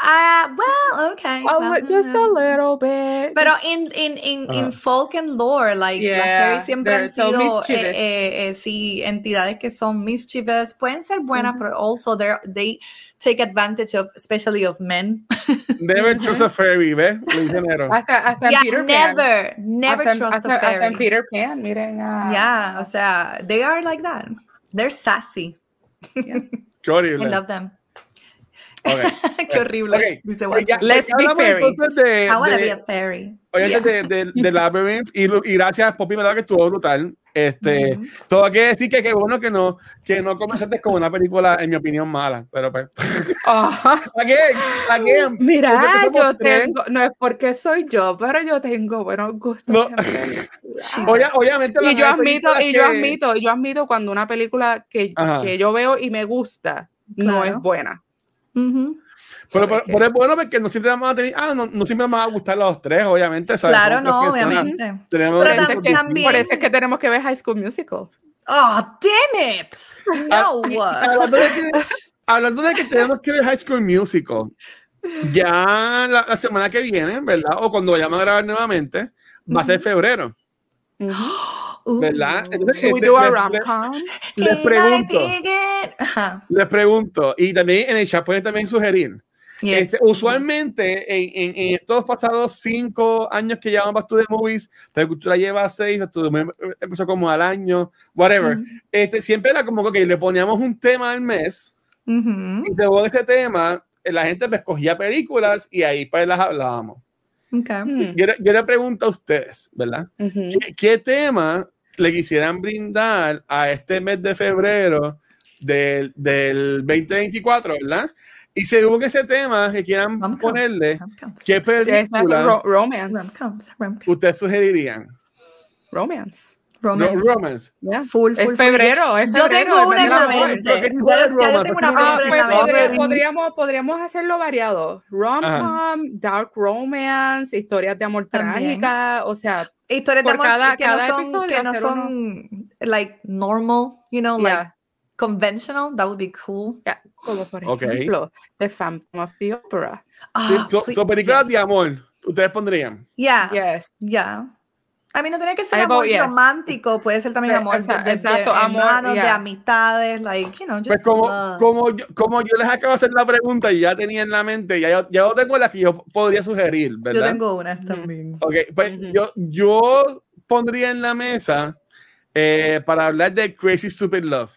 Ah, well, okay. Oh, well, just a little bit. Pero in, in, in, in folk and lore, like, las fairies siempre they're han so sido, mischievous. eh, eh, eh, sí, entidades que son mischievous, pueden ser buenas, Ujú. pero also they're, they take advantage of, especially of men. Never trust a fairy, ¿ves? Le hasta, hasta yeah, Peter Pan. never, never hasta, trust hasta- a hasta en. Peter Pan, miren a... Yeah, o sea, they are like that. They're sassy. Qué I love them. Ok. Qué horrible. Ok, Dice pues ya- Watson. Let's ya be entonces de, I wanna de- be a fairy. obviamente de, de, de Labyrinth y, y gracias Poppy, verdad que estuvo brutal. Este, Ujú. todo hay que decir que qué bueno que no, que no comenzaste con una película, en mi opinión, mala. Pero pues, Ajá. again, again, Mira, yo tres. tengo, no es porque soy yo, pero yo tengo buenos gustos. No. obvia- obviamente. y yo a admito, y yo que- admito, yo admito cuando una película que, Ajá. que yo veo y me gusta no Claro. es buena. Pero, pero, pero es bueno porque no siempre vamos a tener, ah, no, no siempre nos va a gustar los tres, obviamente. ¿sabes? Claro, tres no, obviamente. Tenemos Pero Por eso, tam- es gustos que, también- por eso es que tenemos que ver High School Musical. Oh, damn it. No. hablando de, que, hablando de que tenemos que ver High School Musical, ya la, la semana que viene, ¿verdad? O cuando vayamos a grabar nuevamente, va a ser febrero. Ujú. ¿Verdad? Entonces, este, do a les- rom-com? les, pregunto, les pregunto, y también en el chat pueden también sugerir. Yes. Este, usualmente en, en- en estos pasados cinco años que llevamos Back to the Movies, la cultura lleva seis, empezó como al año, whatever. Ujú. este, siempre era como que le poníamos un tema al mes Ujú. y según ese tema, eh, la gente pues escogía películas y ahí pues las hablábamos. Okay. Hmm, Yo, le- yo le pregunto a ustedes, ¿verdad? ¿Qué, qué tema le quisieran brindar a este mes de febrero del, del 2024, ¿verdad? Y según ese tema que quieran ponerle, ¿qué película ro- romance. ustedes sugerirían? Romance. Romance. No, romance. Yeah. Full, full, Es full. febrero, es Yo febrero, tengo el una en la mente. ¿Qué Ya, tipo de ya yo tengo una Ah, pues en la podría- mente. podríamos, podríamos hacerlo variado. Rom-com, dark romance, historias de amor También. trágica, o sea, Historias de amor cada- que cada no son, que no son like normal, you know, like yeah, conventional. That would be cool. yeah, como por Ok. ejemplo, The Phantom of the Opera. Ah, So- so películas yes. de amor, ustedes pondrían. Yeah, Yes. yeah. A mí no tiene que ser I amor vote yes. romántico, puede ser también Sí, amor de- exa- de, de exacto, amor, hermanos, de yeah. amistades, like, you know, just Pues como, love. como, yo, como yo les acabo de hacer la pregunta y ya tenía en la mente, ya yo, ya yo tengo las que yo podría sugerir, Yo ¿verdad? tengo unas también. Ok, pues Ujú. yo, yo pondría en la mesa eh, para hablar de Crazy Stupid Love.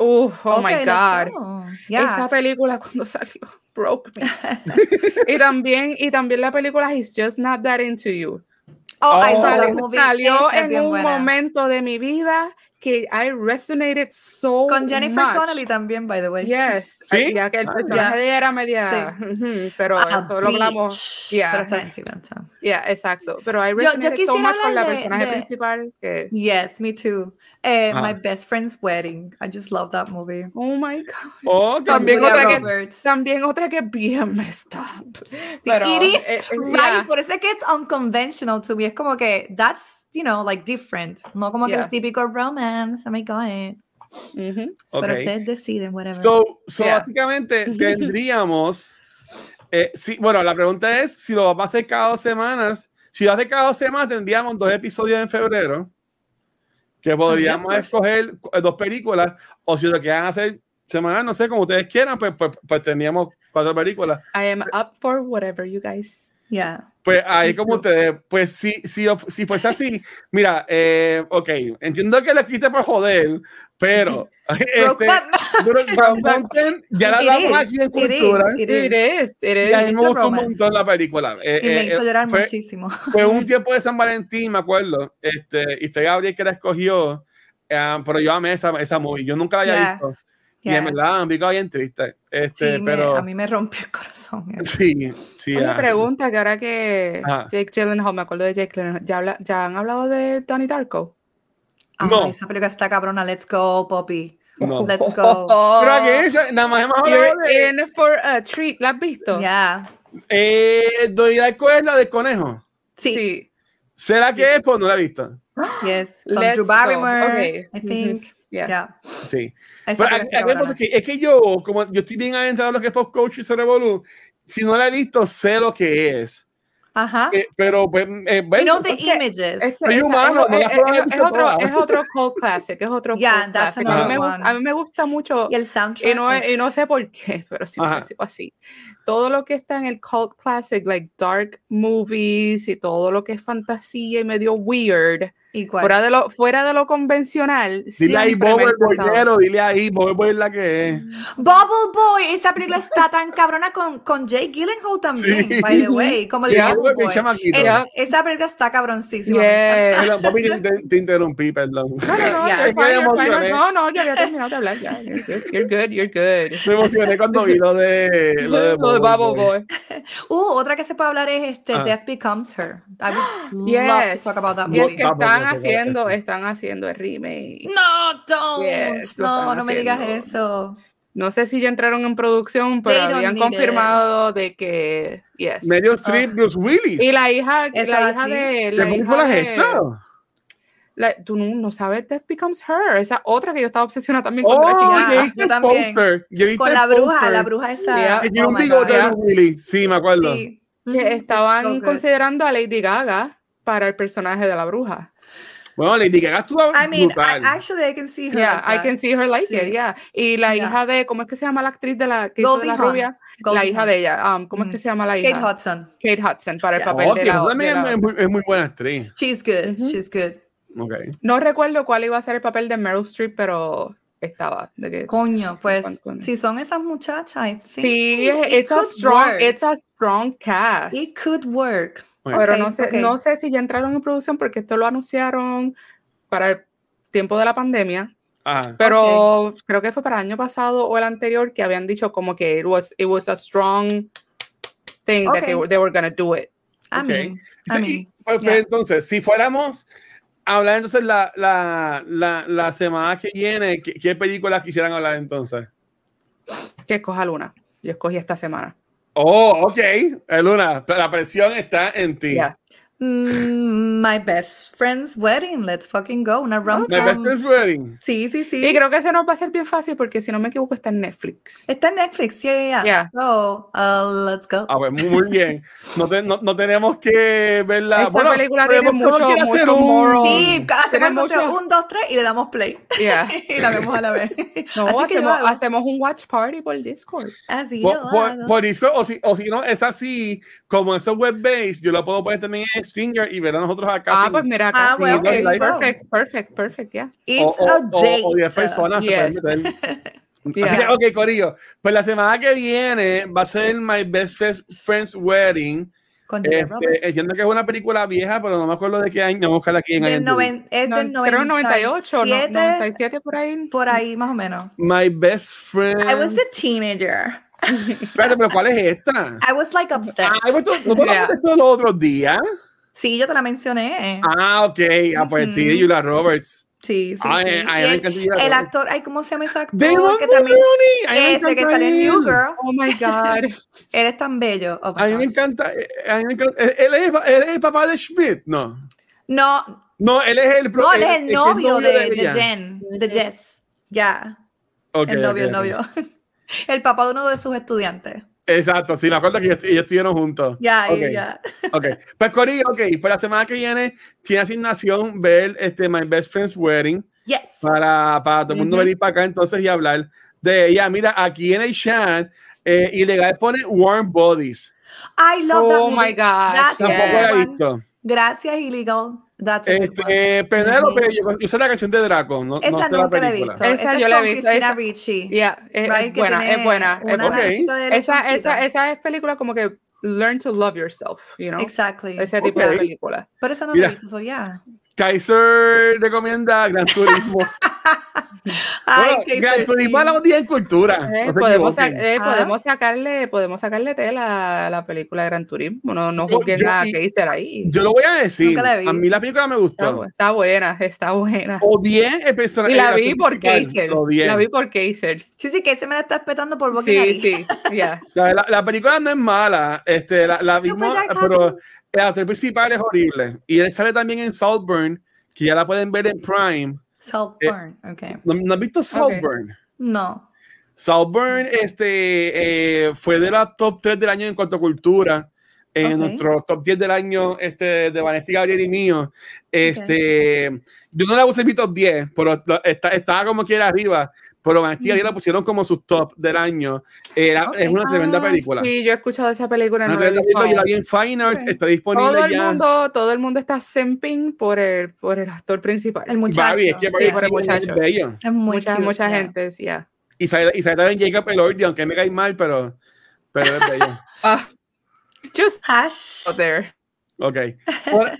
Uh, oh my Okay, let's God. go. Yeah. Esa película cuando salió broke me. y también y también la película He's Just Not That Into You. Oh, I Oh. that movie. salió Esa en un buena. momento de mi vida que I resonated so Con Jennifer much. Connelly también, by the way. Yes, ¿Sí? ya que el Ah. personaje ella era media, ujú, pero A eso lo hablamos. Yeah. Pero está. Yeah, exacto. Pero I Yo- yo resonated so much con la de- personaje de- principal que Yes, me too. Eh, Ajá. My best friend's wedding. I just love that movie. oh my god. Oh, También otra que-. También otra que bien messed up. Sí, Pero, it is eh, eh, right, yeah. por eso es que it's unconventional to me. Es como que that's, you know, like different. No como que Yeah. el típico romance. Oh my God. Ujú. Pero Ok. ustedes deciden, whatever. So, so Yeah. básicamente tendríamos, eh, sí, bueno, la pregunta es si lo vamos a hacer cada dos semanas. Si lo hace cada dos semanas, tendríamos dos episodios en febrero, que podríamos escoger cu- dos películas, o si lo quieran hacer semanal, no sé, como ustedes quieran, pues, pues, pues tendríamos cuatro películas. I am up for whatever you guys. Yeah. Pues ahí como ustedes, pues si, si, si fuese así, mira, eh, ok, entiendo que le quite por joder, pero este, Brokeback Mountain ya la It damos is, aquí en it is, cultura. is, it Y a mí me gustó un montón la película. Eh, Y me eh, hizo llorar fue, muchísimo. fue un tiempo de San Valentín, me acuerdo. Este, y fue Gabriel que la escogió. eh, pero yo amé esa, esa movie. Yo nunca la había Yeah, visto. Y Yeah. en verdad me quedó bien triste. Este, Sí, me- pero a mí me rompió el corazón. eso. sí, sí. Una ah. pregunta que ahora que Ajá. Jake Gyllenhaal, me acuerdo de Jake Gyllenhaal, ¿ya, habla- ya han hablado de Donnie Darko? Ay, No. esa película está cabrona. Let's go, Poppy. No. Let's go. Pero que esa, nada más hemos hablado You're de. in for a treat, ¿la has visto? Yeah. Eh, Donnie Darko es la del conejo. Sí. Sí. ¿Será que es? Pues no la he visto. Yes. Con Let's Drew. Barrymore, Okay. I think. Yeah. Yeah. Sí. Pero a- a- que, es que yo, como yo estoy bien adentrado en lo que es pop coach y Cerebolu, si no la he visto, sé lo que es. Ajá. Eh, pero, pues, eh, You bueno, know the es que- images. Es, Soy humano, es- no es- es- es otro, es otro cult classic, es otro Yeah, cult that's classic. A mí, me, another gu- one. a mí me gusta mucho y el soundtrack. y no, y no sé por qué, pero sí me así. Todo lo que está en el cult classic, like dark movies y todo lo que es fantasía y medio weird, ¿Y cuál? fuera de lo, fuera de lo convencional. dile ahí, encantado. bollero, dile ahí, Bob el bollero es la que es. Bubble Boy, esa película está tan cabrona con, con Jake Gyllenhaal también, Sí. by the way, como el Yeah. Bubble Boy. Es- Yeah. Esa película está cabroncísima. Perdón, Papi, te, te- te interrumpí, perdón. No, no, no, Yeah. no, no, yo había terminado de hablar ya. You're, good, you're good, you're good. Me emocioné cuando vi lo de, lo de, el Bubble Boy. Boy. Uh, otra que se puede hablar es este, Ah. Death Becomes Her. I would love to talk about that Y es movie. que están haciendo, están haciendo el remake. No, don't. Yes, no, no me digas eso. No sé si ya entraron en producción, pero They habían need it. confirmado de que yes. Medio Street, Bruce Willis. Y la hija, la hija sí. de ¿Qué la película hija de- la- tú no, no sabes Death Becomes Her, esa otra que yo estaba obsesionada también con Oh, la yo el también. póster. Yo viste Con la bruja, póster. la bruja esa. Yeah. Oh un bigote God. de Willis. Sí, me acuerdo. Sí. que estaban so considerando a Lady Gaga para el personaje de la bruja. Bueno, Lady Gaga estuvo I mean, I, actually, I can see her. Yeah, like I that. can see her like Sí. it, yeah. Y la Yeah. hija de, ¿cómo es que se llama la actriz de la que hizo de la rubia? la Goldie hija Hawn. de ella, um, ¿cómo es que Mm. se llama la hija? Kate Hudson. Kate Hudson para el Yeah. papel Oh, de la, de también la- es, muy, es muy buena actriz. She's good. Ujú. She's good. Ok. No recuerdo cuál iba a ser el papel de Meryl Streep, pero estaba. De que, Coño, pues, si son esas muchachas, I think sí, it es- it's a could strong, work. it's a strong cast. It could work. Pero no sé, ok. no sé si ya entraron en producción porque esto lo anunciaron para el tiempo de la pandemia, Ajá. pero creo que fue para el año pasado o el anterior que habían dicho como que it was, it was a strong thing that they were, they were gonna do it. I Ok. mean, I mean, y, pues, yeah. Entonces, si fuéramos a hablar entonces la, la, la, la semana que viene, ¿qué, qué películas quisieran hablar entonces? Que escoja Luna. Yo escogí esta semana. Oh, ok. Luna, la presión está en ti. Mm, my best friend's wedding. Let's fucking go. Una rom My best friend's wedding. Sí, sí, sí. Y creo que eso nos va a ser bien fácil porque si no me equivoco está en Netflix. Está en Netflix, yeah, yeah, yeah. Yeah. So, uh, let's go. Ah, pues muy, bien. No, te- no, no tenemos que verla. Esa bueno, película tiene mucho- podemos hacer mucho un- moral. Sí, hacemos mucho- un, dos, tres y le damos play. Yeah. y la vemos a la vez. No, Así que yo hacemos, hago. hacemos un watch party por Discord. Así Por, por- por Discord, o si, o si no, es así, como eso web-based, yo lo puedo poner también en Finger y ver a nosotros acá. Ah, sin- pues mira acá. Ah, Sí, like-. Perfect, perfect, perfect, yeah. o, It's o, a o- date. o 10 personas se Yes. pueden meter. Así Yeah. que, ok, Corillo. Pues la semana que viene va a ser My Best Friend's Wedding. Con Este, entiendo que es una película vieja, pero no me acuerdo de qué año. Vamos a buscarla aquí en IMDb. noven- es No, del creo 98, no, 97, 97 por ahí. por ahí más o menos. My Best Friend. I was a teenager. Espérate, pero ¿cuál es esta? I was like obsessed. Ah, pues ¿no te Yeah. los otros días? Sí, yo te la mencioné. Ah, ok. Ah, pues sí, Ujú. Julia Roberts. Sí, sí, Ay, sí. me el, actor, ay, ¿cómo se llama ese actor? Damon que también, ese que encanta sale en New él. Girl. Oh my God. Él es tan bello. Oh my A mí me gosh. encanta. eh, A mí me encanta. eh, Él es, él es el papá de Schmidt, ¿no? No, No, él es el. no, él es el novio de. Jen, de Jess. Ya, el novio, el novio. El papá de uno de sus estudiantes. Exacto, sí, me acuerdo que ellos, ellos estuvieron juntos. Ya, Ok, ya. ok. Pues Corillo, ok, pues la semana que viene tiene asignación ver este My Best Friend's Wedding Yes. para, para todo el mundo venir para acá entonces y hablar de ella. Mira, aquí en el chat, eh, ilegal pone Warm Bodies. I love that Oh my God. That's Tampoco a la he visto. Gracias, Illegal. That's. Este, Penélope, yo, yo sé la canción de Draco, no, no Esa sé la nunca la he visto. Esa Esa es yo la he con visto, Christina esa- Ricci. Yeah, es, right, es buena, es buena. es buena. Ok. naricita de Esa, esa, esa es película como que learn to love yourself, you know? Exactly. Ese tipo de película. Pero esa no Mira. la he visto, so yeah. Kaiser recomienda Gran Turismo. Ay, Bueno, a los días en cultura. Eh, no se podemos, sa- equivoquen. eh, Ah. podemos sacarle, podemos sacarle tela a la película de Gran Turismo. No, no Yo- juzguen a Kaiser ahí. Yo lo voy a decir. La. A mí la película me gustó. está buena, está buena. Odié el personaje. Y la vi por Kaiser. La vi por Kaiser. Sí, sí, se me la está espetando por boca Sí, sí, ya. O sea, la, la película no es mala, este, la, la vimos, pero el actor principal es horrible. Y él sale también en Saltburn, que ya la pueden ver en Prime. Saltburn, ok. ¿No, no has visto Saltburn? No. Saltburn este, eh, fue de la top 3 del año en cuanto a cultura. En Ok. nuestro top 10 del año este, de Vanessa Gabriel y mío. Este, Yo no la puse en mi top 10, pero está, estaba como quiera arriba. Pero Vanessa Gabriel la pusieron como su top del año. Era-. Es una tremenda película. Sí, yo he escuchado esa película. Una No tremenda película, yo la vi en Fine Arts, Ok. está disponible todo el ya. mundo, todo el mundo está simping por el, por el actor principal. El muchacho. Barbie, es que Barbie Sí, por el es muy muchacho. bello. Es muy mucha cute, mucha yeah. gente, ya. Y sale, y sale también Jacob Elordi, aunque me cae mal, pero, pero es bello. Ah, just Hash. out there. Ok. Por,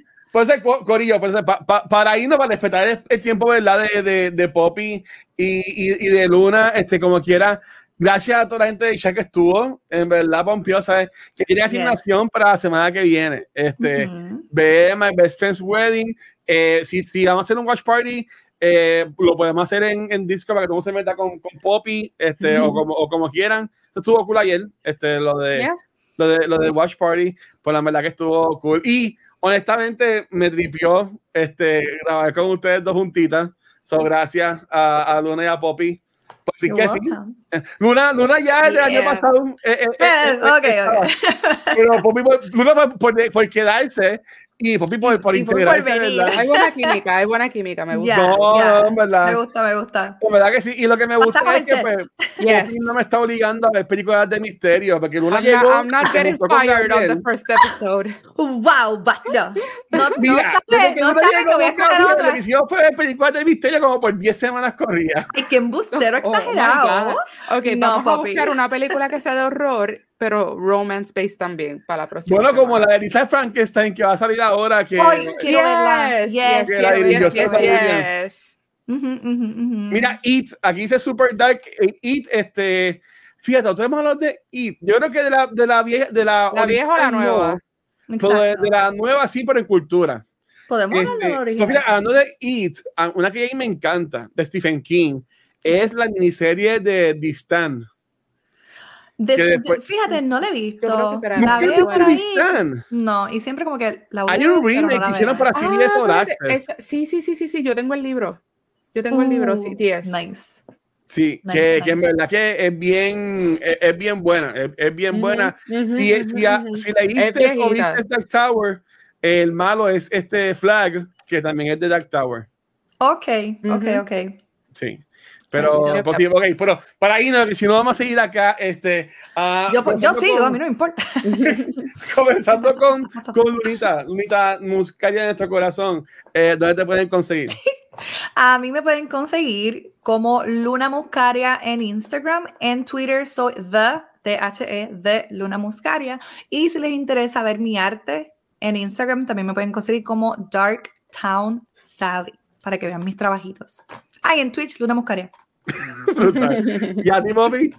Co- Corillo, por ese- pa- pa- para irnos, para respetar el, el tiempo, ¿verdad? De, de, de Poppy y, y, y de Luna, este, como quiera. Gracias a toda la gente de chat que estuvo, en verdad, Pompeo, ¿sabes? Que tiene asignación para la semana que viene. Este, Ujú. ve My Best Friend's Wedding. Eh, si, si vamos a hacer un watch party, eh, lo podemos hacer en, en Discord para que todo se meta con, con Poppy, este, o, Ujú. como, o como quieran. Esto estuvo cool ayer, este, lo de Yeah. lo de lo de Watch Party, pues la verdad que estuvo cool. Y honestamente me tripió este, grabar con ustedes dos juntitas. So, gracias a, a Luna y a Poppy. Pues sí que sí. Luna, Luna ya el año pasado. eh, eh, eh, Eh, eh, ok, ok. Pero Poppy, por- Luna por, por, por quedarse Y por, por Y- y por venir. ¿verdad? Hay buena química, hay buena química, me gusta. Ya, No, ya. en verdad. Me gusta, me gusta. En verdad que sí. Y lo que me gusta Pasamos es que pues, Yes. No me está obligando a ver películas de misterio, porque Luna I'm llegó. not, I'm y not getting fired on the first episode. ¡Wow, bacho! No, no Mira, sabe, desde que no sabe que voy a escoger otra. Lo que hicieron fue ver películas de misterio como por 10 semanas corría. Ay, qué embustero Oh my exagerado. God. Ok, No, vamos a papi. buscar una película que sea de horror, pero romance based también para la próxima. Bueno, como la de Elisa Frankenstein que va a salir ahora, que Ay, quiero verla. Yes, Yes, yes. Mira, It, aquí dice Super Dark, eh, It, este, fíjate, nosotros hemos hablado de It, yo creo que de la, de la vieja, de la, ¿La vieja o la original no, nueva? pero de, de la nueva sí, pero en cultura. Podemos hablar Este, de la pues original. mira, hablando de It, a- una que a mí me encanta, de Stephen King, es la miniserie de The Stand. De- que de- después- fíjate, no la he visto. Yo creo que espera, la ¿Nunca veo por ahí. No, y siempre como que la voy Hay un remake que hicieron para CBS Ah, All espérate, Access. sí, sí, sí, sí, sí, yo tengo el libro. Yo tengo el libro, sí, Uh, 10. Nice. Sí, Nice, que, que en nice. verdad que es bien, es, es bien buena, es, es bien buena. Si, es- si, a- si leíste o viste Dark Tower, el malo es este Flag, que también es de Dark Tower. Ok, ok, Ujú. ok. Sí. Pero, pues, sí, ok, pero para ahí no, que si no vamos a seguir acá, este, ah, Yo, yo comenzando sigo, con- a mí no me importa. Comenzando con, con Lunita, Lunita Muscaria de nuestro corazón, eh, ¿dónde te pueden conseguir? A mí me pueden conseguir como Luna Muscaria en Instagram, en Twitter soy the, T-H-E, de Luna Muscaria. Y si les interesa ver mi arte en Instagram, también me pueden conseguir como Dark Town Sally, para que vean mis trabajitos. Ah, y en Twitch, Luna Muscaria. ¿Y a ti, Bobby?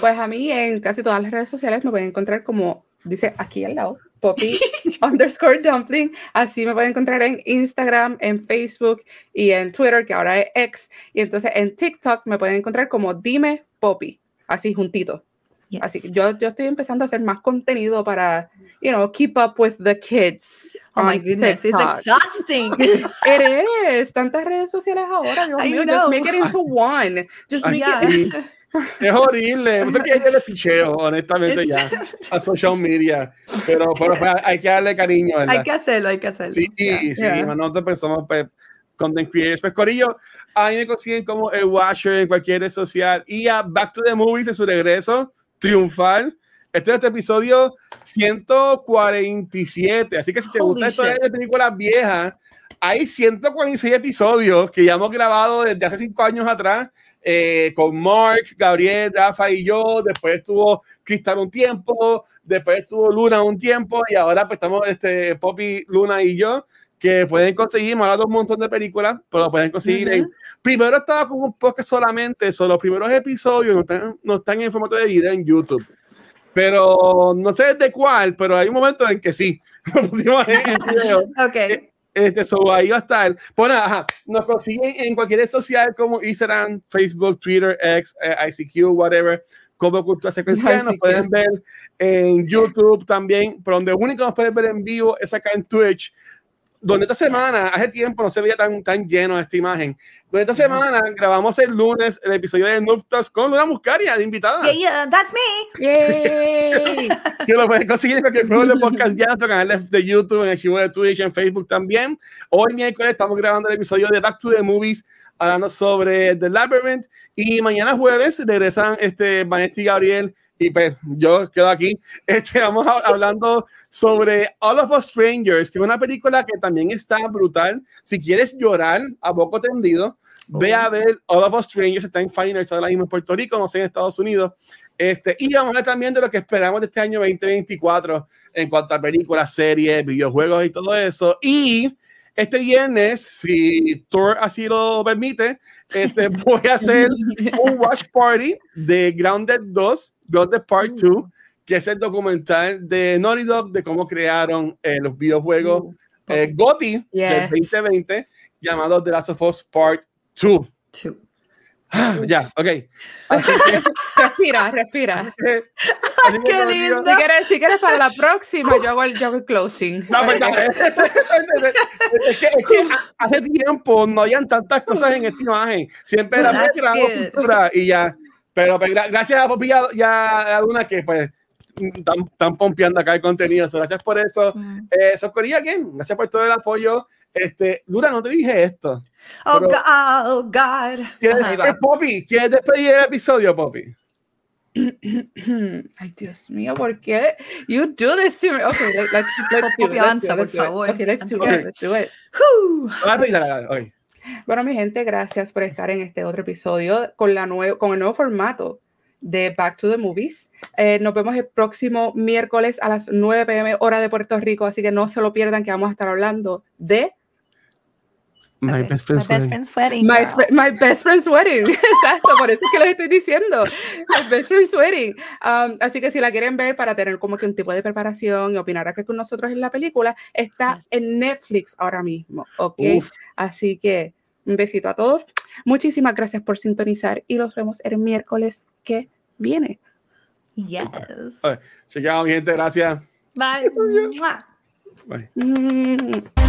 Pues a mí en casi todas las redes sociales me pueden encontrar como, dice aquí al lado, Poppy underscore dumpling. Así me pueden encontrar en Instagram, en Facebook y en Twitter, que ahora es X. Y entonces en TikTok me pueden encontrar como Dime Poppy, así juntito. Yes. Así que yo, yo estoy empezando a hacer más contenido para, you know, keep up with the kids. Oh my goodness, it's TikTok. exhausting. It is. Tantas redes sociales ahora, Dios I mío. know. Just make it into one. Just make Yeah. it. Es horrible. No sé que yo le picheo, honestamente, It's- ya a social media. Pero, pero pues, hay que darle cariño, ¿verdad? hay que hacerlo, hay que hacerlo. Sí, Yeah. sí, Yeah. nosotros pues somos pues, content creators. Pues Corillo, a mí me consiguen como el Watcher en cualquier red social y a Back to the Movies en su regreso triunfal. Este es este episodio 147. Así que si te Holy gusta esto de películas viejas, hay 146 episodios que ya hemos grabado desde hace cinco años atrás. eh, con Mark, Gabriel, Rafa y yo. Después estuvo Cristal un tiempo. Después estuvo Luna un tiempo. Y ahora pues estamos este, Poppy, Luna y yo. Que pueden conseguir, hemos hablado un montón de películas, pero lo pueden conseguir en. Primero estaba con un podcast solamente, son los primeros episodios no están, no están en formato de video en YouTube. Pero no sé desde cuál, pero hay un momento en que sí, lo pusimos en, en video. Ok. Este, so, ahí va a estar. Pues nada, ajá, nos consiguen en cualquier red social como Instagram, Facebook, Twitter, X, eh, ICQ, whatever, como Cultura Secuencial. Nos pueden ver en YouTube también, pero donde único nos pueden ver en vivo es acá en Twitch. Donde esta semana, hace tiempo no se veía tan, tan lleno esta imagen. Donde esta semana grabamos el lunes el episodio de Noob Talks con Luna Muscaria de invitada. Yeah, yeah, that's me. Yay. que lo pueden conseguir en cualquier programa de podcast ya, en nuestro canal de, de YouTube, en el archivo de Twitch, en Facebook también. Hoy miércoles estamos grabando el episodio de Back to the Movies, hablando sobre The Labyrinth. Y mañana jueves regresan este, Vanetti y Gabriel. Y pues yo quedo aquí. Este, vamos a- hablando sobre All of Us Strangers, que es una película que también está brutal. Si quieres llorar a poco tendido, ve a ver All of Us Strangers. Está en Finals ahora mismo en Puerto Rico, no sé, en Estados Unidos. Este, y vamos a hablar también de lo que esperamos de este año 2024 en cuanto a películas, series, videojuegos y todo eso. Y este viernes, si Thor así lo permite, este, voy a hacer un watch party de Grounded 2, Grounded Part 2, que es el documental de Naughty Dog de cómo crearon eh, los videojuegos Uh, eh, GOTY Yes. del 2020, llamado The Last of Us Part 2. two. ya, ok. respira, respira. Así que, Qué lindo. Si quieres, si quieres para la próxima, yo hago el, yo hago el closing. No, pues, no, es, es que, es que hace tiempo no habían tantas cosas en esta imagen. Siempre era good. cultura y ya. Pero pues, gra- gracias a Popi y a, que pues están, pompeando acá el contenido. So, gracias por eso. Mm. Eh, Socorría, again, gracias por todo el apoyo. Este, Lura, no te dije esto. Oh, God, oh, God. ¿Quieres despedir, Poppy? ¿Quieres despedir el episodio, Poppy? Ay, Dios mío, ¿por qué? You do this to me. Okay, let- let's, let's do it. Let's do Confianza, it, let's por do it. favor. Okay, let's do it. Let's do it. Bueno, mi gente, gracias por estar en este otro episodio con, la con el nuevo formato de Back to the Movies. Eh, nos vemos el próximo miércoles a las 9 pm hora de Puerto Rico, así que no se lo pierdan que vamos a estar hablando de My best my friend's best wedding. friend's wedding. My, fri- my Best Friend's Wedding. Exacto, por eso es que les estoy diciendo. My Best Friend's Wedding. Um, así que si la quieren ver para tener como que un tipo de preparación y opinar acá con nosotros en la película, está Yes. en Netflix ahora mismo, ¿ok? Uf. Así que un besito a todos. Muchísimas gracias por sintonizar y los vemos el miércoles que viene. Yes. Chequeado, mi gente, gracias. Bye. Mwah. Bye. Mm.